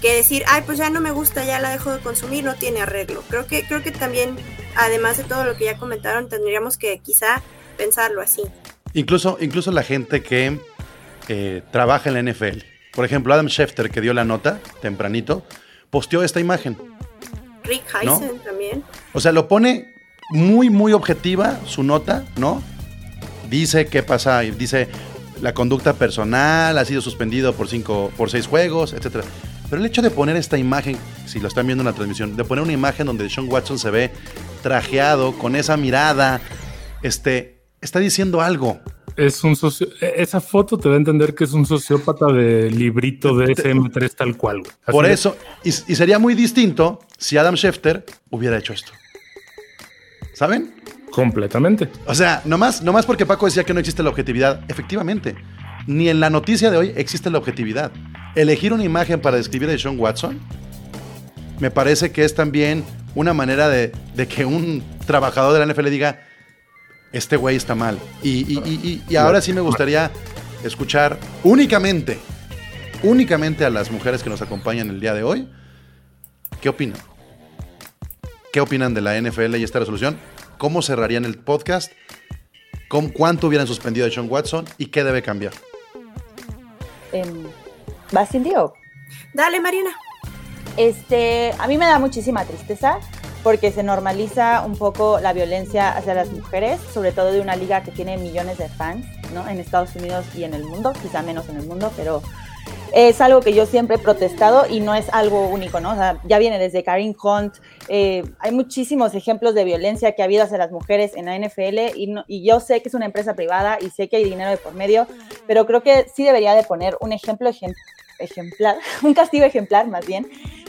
que decir, ay, pues ya no me gusta, ya la dejo de consumir, no tiene arreglo. Creo que, creo que también, además de todo lo que ya comentaron, tendríamos que quizá pensarlo así. Incluso, incluso la gente que eh, trabaja en la NFL. Por ejemplo, Adam Schefter, que dio la nota tempranito, posteó esta imagen. Rick ¿No? Heisen también. O sea, lo pone muy, muy objetiva su nota, ¿no? Dice qué pasa, dice la conducta personal, ha sido suspendido por cinco, por seis juegos, etcétera. Pero el hecho de poner esta imagen, si lo están viendo en la transmisión, de poner una imagen donde Sean Watson se ve trajeado, con esa mirada, este, está diciendo algo. Es un socio. e- Esa foto te da a entender que es un sociópata de librito de SM3 tal cual. Por eso, y, y sería muy distinto si Adam Schefter hubiera hecho esto. ¿Saben? Completamente. O sea, nomás, nomás porque Paco decía que no existe la objetividad, efectivamente, ni en la noticia de hoy existe la objetividad. Elegir una imagen para describir a Sean Watson me parece que es también una manera de, de que un trabajador de la NFL diga, este güey está mal. Y, y- y- y- y ahora sí me gustaría escuchar únicamente, únicamente a las mujeres que nos acompañan el día de hoy, ¿qué opinan? ¿Qué opinan de la NFL y esta resolución? ¿Cómo cerrarían el podcast? ¿Con ¿Cuánto hubieran suspendido a Sean Watson? ¿Y qué debe cambiar? Em, ¿Vas, Cindy, o? Dale, Mariana. Este, a mí me da muchísima tristeza porque se normaliza un poco la violencia hacia las mujeres, sobre todo de una liga que tiene millones de fans, ¿no? En Estados Unidos y en el mundo, quizá menos en el mundo, pero es algo que yo siempre he protestado y no es algo único, ¿no? O sea, ya viene desde Karim Hunt, eh, hay muchísimos ejemplos de violencia que ha habido hacia las mujeres en la NFL y, no- y yo sé que es una empresa privada y sé que hay dinero de por medio, pero creo que sí debería de poner un ejemplo ejem- ejemplar, [laughs] un castigo ejemplar más bien,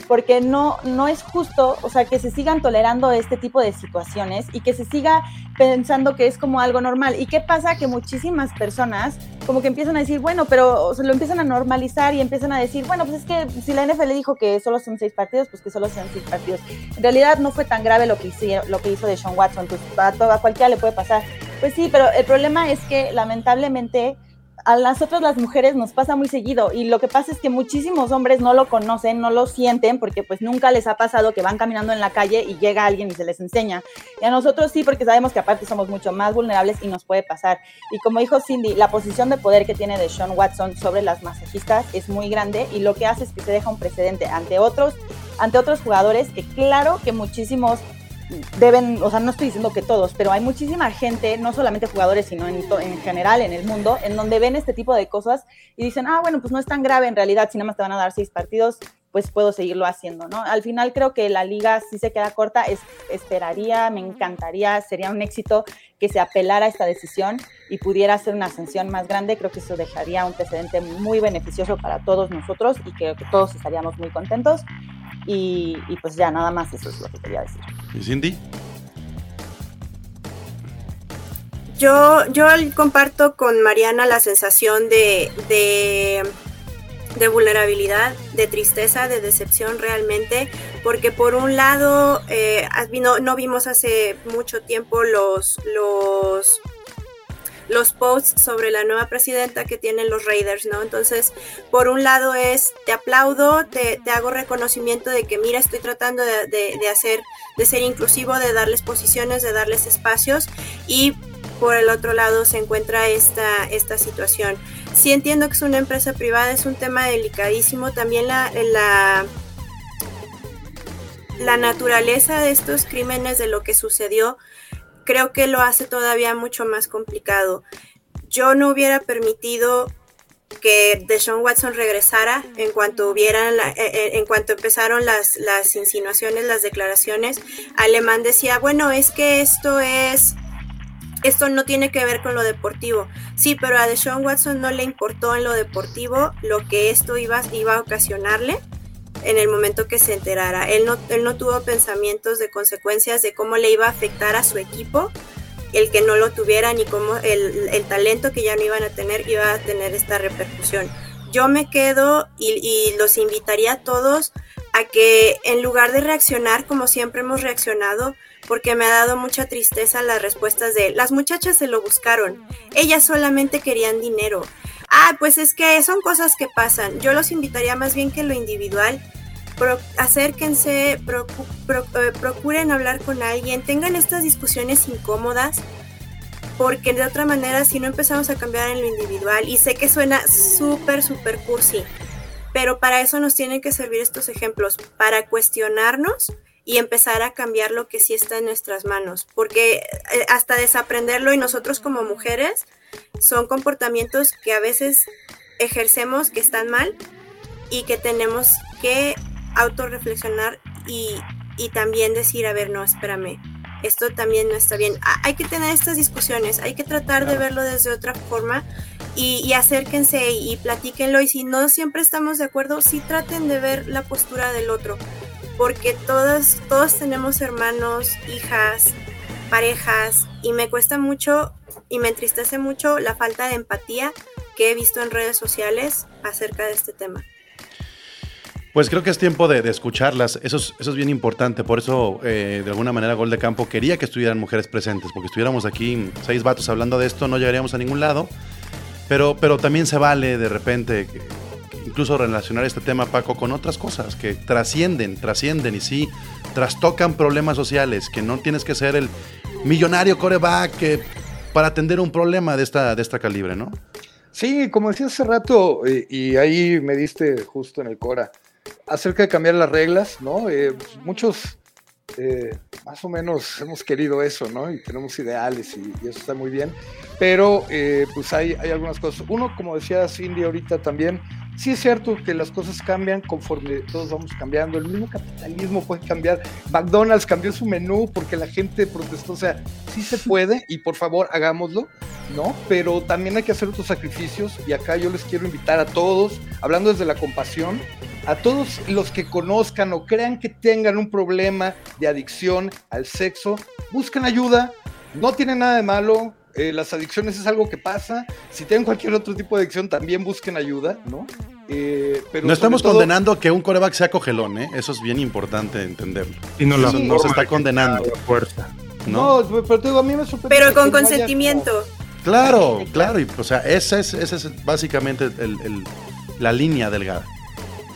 porque no, no es justo, o sea, que se sigan tolerando este tipo de situaciones y que se siga pensando que es como algo normal. ¿Y qué pasa? Que muchísimas personas como que empiezan a decir, bueno, pero o sea, lo empiezan a normalizar y empiezan a decir, bueno, pues es que si la NFL dijo que solo son seis partidos, pues que solo sean seis partidos. En realidad no fue tan grave lo que, hicieron, lo que hizo de Sean Watson, pues a, a cualquiera le puede pasar. Pues sí, pero el problema es que lamentablemente a nosotros las mujeres nos pasa muy seguido y lo que pasa es que muchísimos hombres no lo conocen, no lo sienten porque pues nunca les ha pasado que van caminando en la calle y llega alguien y se les enseña. Y a nosotros sí porque sabemos que aparte somos mucho más vulnerables y nos puede pasar. Y como dijo Cindy, la posición de poder que tiene de Sean Watson sobre las masajistas es muy grande y lo que hace es que se deja un precedente ante otros ante otros jugadores que claro que muchísimos deben, o sea, no estoy diciendo que todos, pero hay muchísima gente, no solamente jugadores, sino en, en general en el mundo, en donde ven este tipo de cosas y dicen, ah, bueno, pues no es tan grave en realidad, si nada más te van a dar seis partidos, pues puedo seguirlo haciendo, ¿no? Al final creo que la liga sí se queda corta, es, esperaría, me encantaría, sería un éxito que se apelara a esta decisión y pudiera hacer una ascensión más grande, creo que eso dejaría un precedente muy beneficioso para todos nosotros y creo que todos estaríamos muy contentos. Y, y pues ya, nada más eso es lo que quería decir. ¿Y Cindy? Yo, yo comparto con Mariana la sensación de, de, de vulnerabilidad, de tristeza, de decepción realmente, porque por un lado eh, no, no, vimos hace mucho tiempo los, los, los posts sobre la nueva presidenta que tienen los Raiders, ¿no? Entonces, por un lado es, te aplaudo, te, te hago reconocimiento de que, mira, estoy tratando de, de, hacer, de ser inclusivo, de darles posiciones, de darles espacios, y por el otro lado se encuentra esta, esta situación. Sí entiendo que es una empresa privada, es un tema delicadísimo. También la, la, la naturaleza de estos crímenes, de lo que sucedió, creo que lo hace todavía mucho más complicado. Yo no hubiera permitido que Deshaun Watson regresara en cuanto hubieran la, en cuanto empezaron las, las insinuaciones, las declaraciones. Alemán decía, bueno, es que esto es esto no tiene que ver con lo deportivo. Sí, pero a Deshaun Watson no le importó en lo deportivo lo que esto iba, iba a ocasionarle en el momento que se enterara. Él no, él no tuvo pensamientos de consecuencias de cómo le iba a afectar a su equipo el que no lo tuviera ni cómo el, el talento que ya no iban a tener iba a tener esta repercusión. Yo me quedo y, y los invitaría a todos a que en lugar de reaccionar como siempre hemos reaccionado, porque me ha dado mucha tristeza las respuestas de las muchachas se lo buscaron, ellas solamente querían dinero. Ah, pues es que son cosas que pasan. Yo los invitaría más bien que lo individual. Pro, acérquense, pro, pro, eh, procuren hablar con alguien, tengan estas discusiones incómodas, porque de otra manera si no empezamos a cambiar en lo individual, y sé que suena súper, súper cursi, pero para eso nos tienen que servir estos ejemplos, para cuestionarnos y empezar a cambiar lo que sí está en nuestras manos, porque eh, hasta desaprenderlo y nosotros como mujeres son comportamientos que a veces ejercemos que están mal y que tenemos que autorreflexionar y, y también decir, a ver, no, espérame, esto también no está bien. Hay que tener estas discusiones, hay que tratar de verlo desde otra forma y, y, acérquense y, y platíquenlo y si no siempre estamos de acuerdo, sí traten de ver la postura del otro porque todos, todos tenemos hermanos, hijas, parejas, y me cuesta mucho y me entristece mucho la falta de empatía que he visto en redes sociales acerca de este tema. Pues creo que es tiempo de, de escucharlas, eso es, eso es, bien importante, por eso eh, de alguna manera Gol de Campo quería que estuvieran mujeres presentes, porque estuviéramos aquí seis vatos hablando de esto, no llegaríamos a ningún lado, pero, pero también se vale de repente incluso relacionar este tema, Paco, con otras cosas que trascienden, trascienden y sí, trastocan problemas sociales, que no tienes que ser el millonario coreback que, para atender un problema de esta, de esta calibre, ¿no? Sí, como decía hace rato, y, y ahí me diste justo en el Cora, acerca de cambiar las reglas, ¿no? Eh, muchos eh, más o menos hemos querido eso, ¿no? Y tenemos ideales y, y eso está muy bien. Pero eh, pues hay, hay, algunas cosas. Uno, como decía Cindy ahorita también, sí es cierto que las cosas cambian conforme todos vamos cambiando. El mismo capitalismo puede cambiar. McDonald's cambió su menú porque la gente protestó. O sea, sí se puede y por favor hagámoslo, ¿no? Pero también hay que hacer otros sacrificios y acá yo les quiero invitar a todos, hablando desde la compasión, a todos los que conozcan o crean que tengan un problema de adicción al sexo, busquen ayuda. No tiene nada de malo, eh, las adicciones es algo que pasa. Si tienen cualquier otro tipo de adicción, también busquen ayuda, ¿no? Eh, pero no estamos todo... condenando que un coreback sea cogelón, ¿eh? Eso es bien importante entenderlo. Y no, se está condenando. Fuerza. No, no pero te digo, a mí me sorprende. Pero con consentimiento. Como... Claro, claro. Y, o sea, esa es, esa es básicamente el, el, la línea delgada.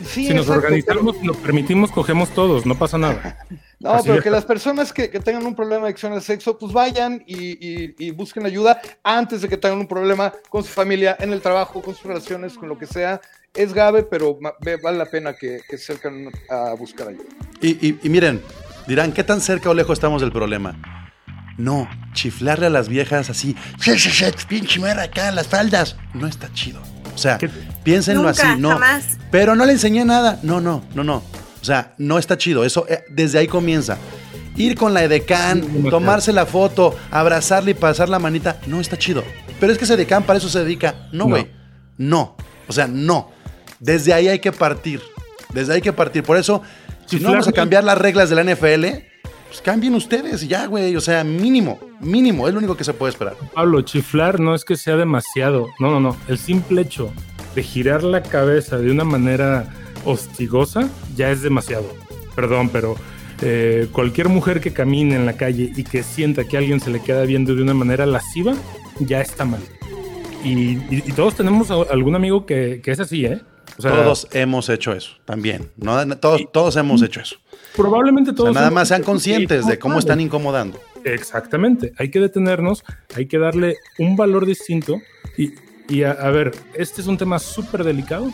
Sí, si nos exacto, organizamos y pero... nos permitimos, cogemos todos, no pasa nada. [laughs] No, Así pero es. que las personas que, que, tengan un problema de adicción al sexo, pues vayan y, y, y, busquen ayuda antes de que tengan un problema con su familia, en el trabajo, con sus relaciones, con lo que sea. Es grave, pero vale la pena que, que se acerquen a buscar ayuda. Y, y miren, dirán, ¿qué tan cerca o lejos estamos del problema? No, chiflarle a las viejas así, pinche mera acá, las faldas, no está chido. O sea, piénsenlo Nunca, así, no. Jamás. Pero no le enseñé nada. No, no, no, no. O sea, no está chido. Eso eh, desde ahí comienza. Ir con la edecán, sí, tomarse la foto, abrazarle y pasar la manita, no está chido. Pero es que ese edecán para eso se dedica. No, güey. No. no. O sea, no. Desde ahí hay que partir. Desde ahí hay que partir. Por eso Si no vamos a cambiar las reglas de la NFL, pues cambien ustedes y ya, güey. O sea, mínimo, mínimo, es lo único que se puede esperar. Pablo, chiflar no es que sea demasiado. No, no, no. El simple hecho de girar la cabeza de una manera hostigosa ya es demasiado. Perdón, pero eh, cualquier mujer que camine en la calle y que sienta que alguien se le queda viendo de una manera lasciva, ya está mal. Y, y- y todos tenemos algún amigo que, que es así, ¿eh? O sea, todos hemos hecho eso también. ¿no? Todos, todos hemos hecho eso. probablemente O sea, todos. nada más sean conscientes de cómo están incomodando. Exactamente, hay que detenernos, hay que darle un valor distinto y, y a, a ver, este es un tema súper delicado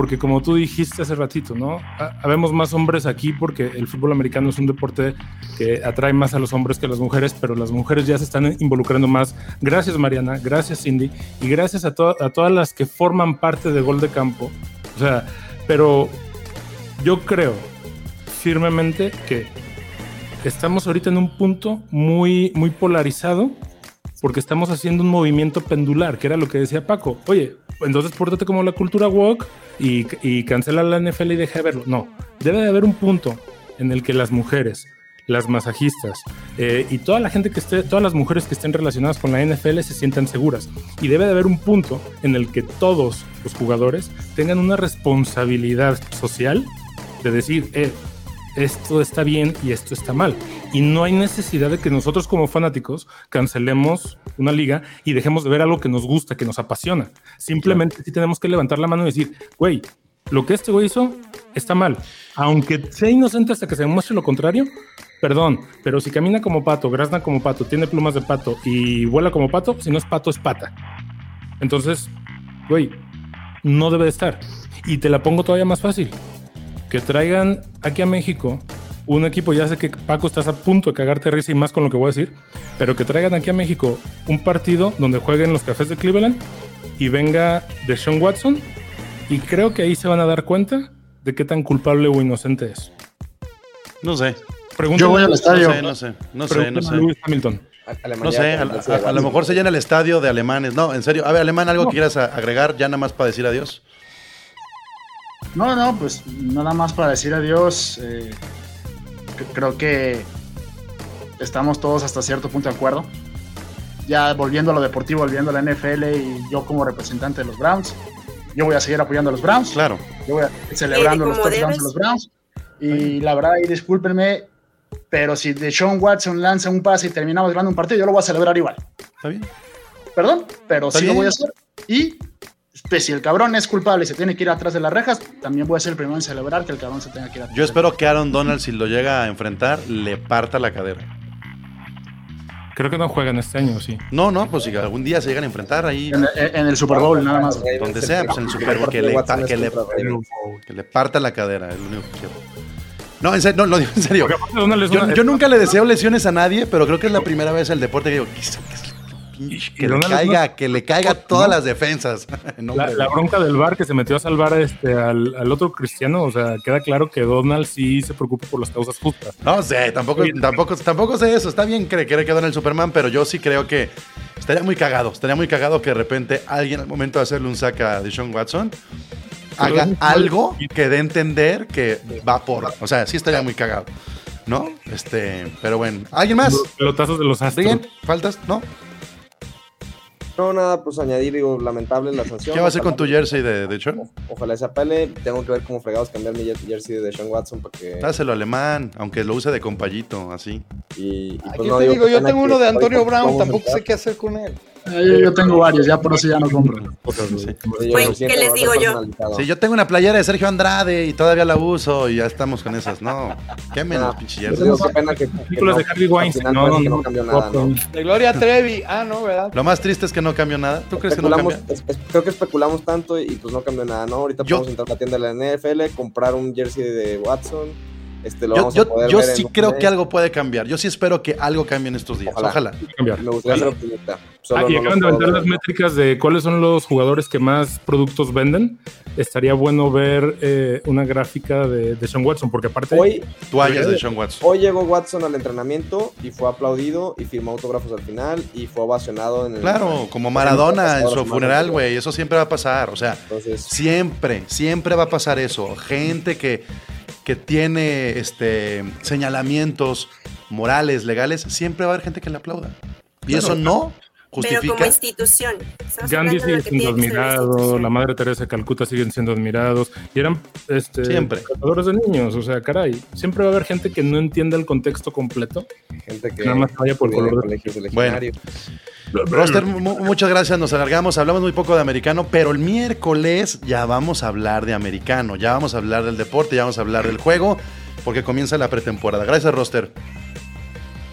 porque como tú dijiste hace ratito, ¿no? Ha- Habemos más hombres aquí porque el fútbol americano es un deporte que atrae más a los hombres que a las mujeres, pero las mujeres ya se están involucrando más. Gracias Mariana, gracias Cindy y gracias a, to- a todas las que forman parte de Gol de Campo. O sea, pero yo creo firmemente que estamos ahorita en un punto muy, muy polarizado porque estamos haciendo un movimiento pendular, que era lo que decía Paco. Oye, entonces pórtate como la cultura woke y, cancela la NFL y deja de verlo. No, debe de haber un punto en el que las mujeres, las masajistas eh, y toda la gente que esté, todas las mujeres que estén relacionadas con la NFL se sientan seguras. Y debe de haber un punto en el que todos los jugadores tengan una responsabilidad social de decir, eh, esto está bien y esto está mal. Y no hay necesidad de que nosotros como fanáticos cancelemos una liga y dejemos de ver algo que nos gusta, que nos apasiona. Simplemente sí tenemos que levantar la mano y decir, güey, lo que este güey hizo está mal. Aunque sea inocente hasta que se demuestre lo contrario, perdón, pero si camina como pato, grazna como pato, tiene plumas de pato y vuela como pato, si no es pato, es pata. Entonces, güey, no debe de estar. Y te la pongo todavía más fácil que traigan aquí a México un equipo, ya sé que Paco estás a punto de cagarte risa y más con lo que voy a decir, pero que traigan aquí a México un partido donde jueguen los cafés de Cleveland y venga de Sean Watson y creo que ahí se van a dar cuenta de qué tan culpable o inocente es. No sé. Pregúntale- Yo voy al estadio. No sé, no sé, no sé, no sé. Hamilton. No sé, a, a- a lo mejor se llena el estadio de alemanes. No, en serio. A ver, alemán, ¿algo que quieras agregar ya nada más para decir adiós? No, no, pues nada más para decir adiós. eh, creo que estamos todos hasta cierto punto de acuerdo. Ya volviendo a lo deportivo, volviendo a la NFL y yo como representante de los Browns, yo voy a seguir apoyando a los Browns. Claro. Yo voy a celebrando los touchdowns de los Browns. Y la verdad, y discúlpenme, pero si Deshaun Watson lanza un pase y terminamos ganando un partido, yo lo voy a celebrar igual. ¿Está bien? Perdón, pero Está sí lo voy a hacer. Y pues, si el cabrón es culpable y se tiene que ir atrás de las rejas, también voy a ser el primero en celebrar que el cabrón se tenga que ir atrás. Yo espero que Aaron Donald, si lo llega a enfrentar, le parta la cadera. Creo que no juegan este año, sí. No, no, pues si algún día se llegan a enfrentar ahí, En, en- el Super Bowl, nada más. donde sea, pues en el Super Bowl, que le, que le, que le parta la cadera, es lo único que quiero. No, en serio, no, lo digo en serio. Es Yo, yo nunca le deseo lesiones a nadie, pero creo que es la primera vez en el deporte que digo, que, que le caiga, que le caiga todas las defensas. [laughs] No, La, bronca del bar que se metió a salvar este, al, al otro cristiano, o sea, queda claro que Donald sí se preocupa por las causas justas. No sé, tampoco, tampoco, tampoco sé eso. Está bien que que quedó en el Superman, pero yo sí creo que estaría muy cagado. Estaría muy cagado que de repente alguien al momento de hacerle un saque a Deshaun Watson haga algo que dé a entender que va por. O sea, sí estaría muy cagado. ¿No? Este, pero bueno. ¿Alguien más? Los pelotazos de los astros. ¿Alguien? ¿Faltas? ¿No? No, nada, pues añadir, digo, lamentable la sanción. ¿Qué va a hacer con tu jersey de, de Sean? Ojalá se apele. Tengo que ver cómo fregados cambiar mi jer- jersey de Sean Watson para que. Dáselo alemán, aunque lo use de compayito, así. Y, y, pues, no, te digo, yo tengo uno de Antonio Brown, tampoco sé qué hacer con él. Yo, yo tengo varios, ya por eso ya no compro. Sí, siento, ¿qué les digo yo? Sí, yo tengo una playera de Sergio Andrade y todavía la uso y ya estamos con esas. No, qué menos, Ah, pinche yo digo, qué pena que. que Películas de Harvey al Weinstein. No, no, que no. no cambió nada, ¿no? De Gloria Trevi. Ah, no, ¿verdad? Lo más triste es que no cambió nada. ¿Tú crees que no cambia? es- es- creo que especulamos tanto y, y, pues no cambió nada, ¿no? Ahorita Yo- podemos entrar a la tienda de la NFL, comprar un jersey de Watson. Este, lo Yo, vamos a yo, poder yo ver sí creo que algo puede cambiar. Yo sí espero que algo cambie en estos días. Ojalá. Ojalá. Me gustaría ser optimista. Ah, Solo y no acaban de aventar las métricas de cuáles son los jugadores que más productos venden. Estaría bueno ver eh, una gráfica de, de Sean Watson, porque aparte Hoy, Toallas de Sean Watson. hoy llegó Watson al entrenamiento y fue aplaudido y firmó autógrafos al final y fue ovacionado en el. Claro, como Maradona en su funeral, güey. Eso siempre va a pasar. O sea, Entonces, siempre, siempre va a pasar eso. Gente que, que tiene este, señalamientos morales, legales, siempre va a haber gente que le aplauda. Y eso no Pero como institución. Gandhi sigue siendo la admirado, la madre Teresa de Calcuta siguen siendo admirados, y eran este, Siempre. rescatadores de niños, o sea, caray, siempre va a haber gente que no entienda el contexto completo. Gente que Nada más vaya por color de- legionarios. Roster, mu- muchas gracias, nos alargamos, hablamos muy poco de americano, pero el miércoles ya vamos a hablar de americano, ya vamos a hablar del deporte, ya vamos a hablar del juego, porque comienza la pretemporada. Gracias, Roster.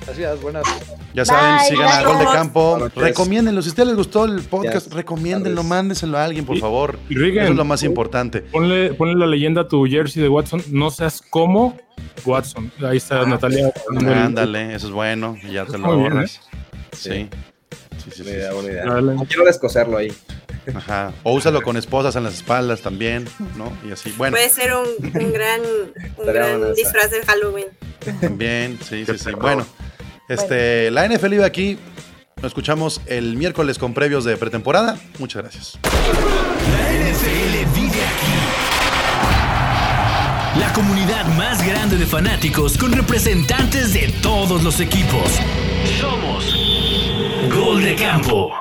Gracias, buenas. Ya saben, Bye, sigan a. Gol de Campo, recomiéndenlo. Si a ustedes les gustó el podcast, Ya, recomiéndenlo, sabes. mándenselo a alguien, por Y- favor. y Regan, Eso es lo más importante. Ponle, ponle la leyenda a tu jersey de Watson, no seas como Watson. Ahí está Natalia. Ándale, eso es bueno, y ya te lo bien, ahorras. Sí. Sí, sí, sí, Buena idea, sí. buena idea. Quiero descoserlo ahí. Ajá. O úsalo con esposas en las espaldas también, ¿no? Y así. Bueno, Puede ser un, un gran, un gran disfraz de Halloween. También, sí, sí, sí. Bueno, este, la NFL iba aquí. Nos escuchamos el miércoles con previos de pretemporada. Muchas gracias. La NFL vive aquí. La comunidad más grande de fanáticos con representantes de todos los equipos. Somos Gol de Campo.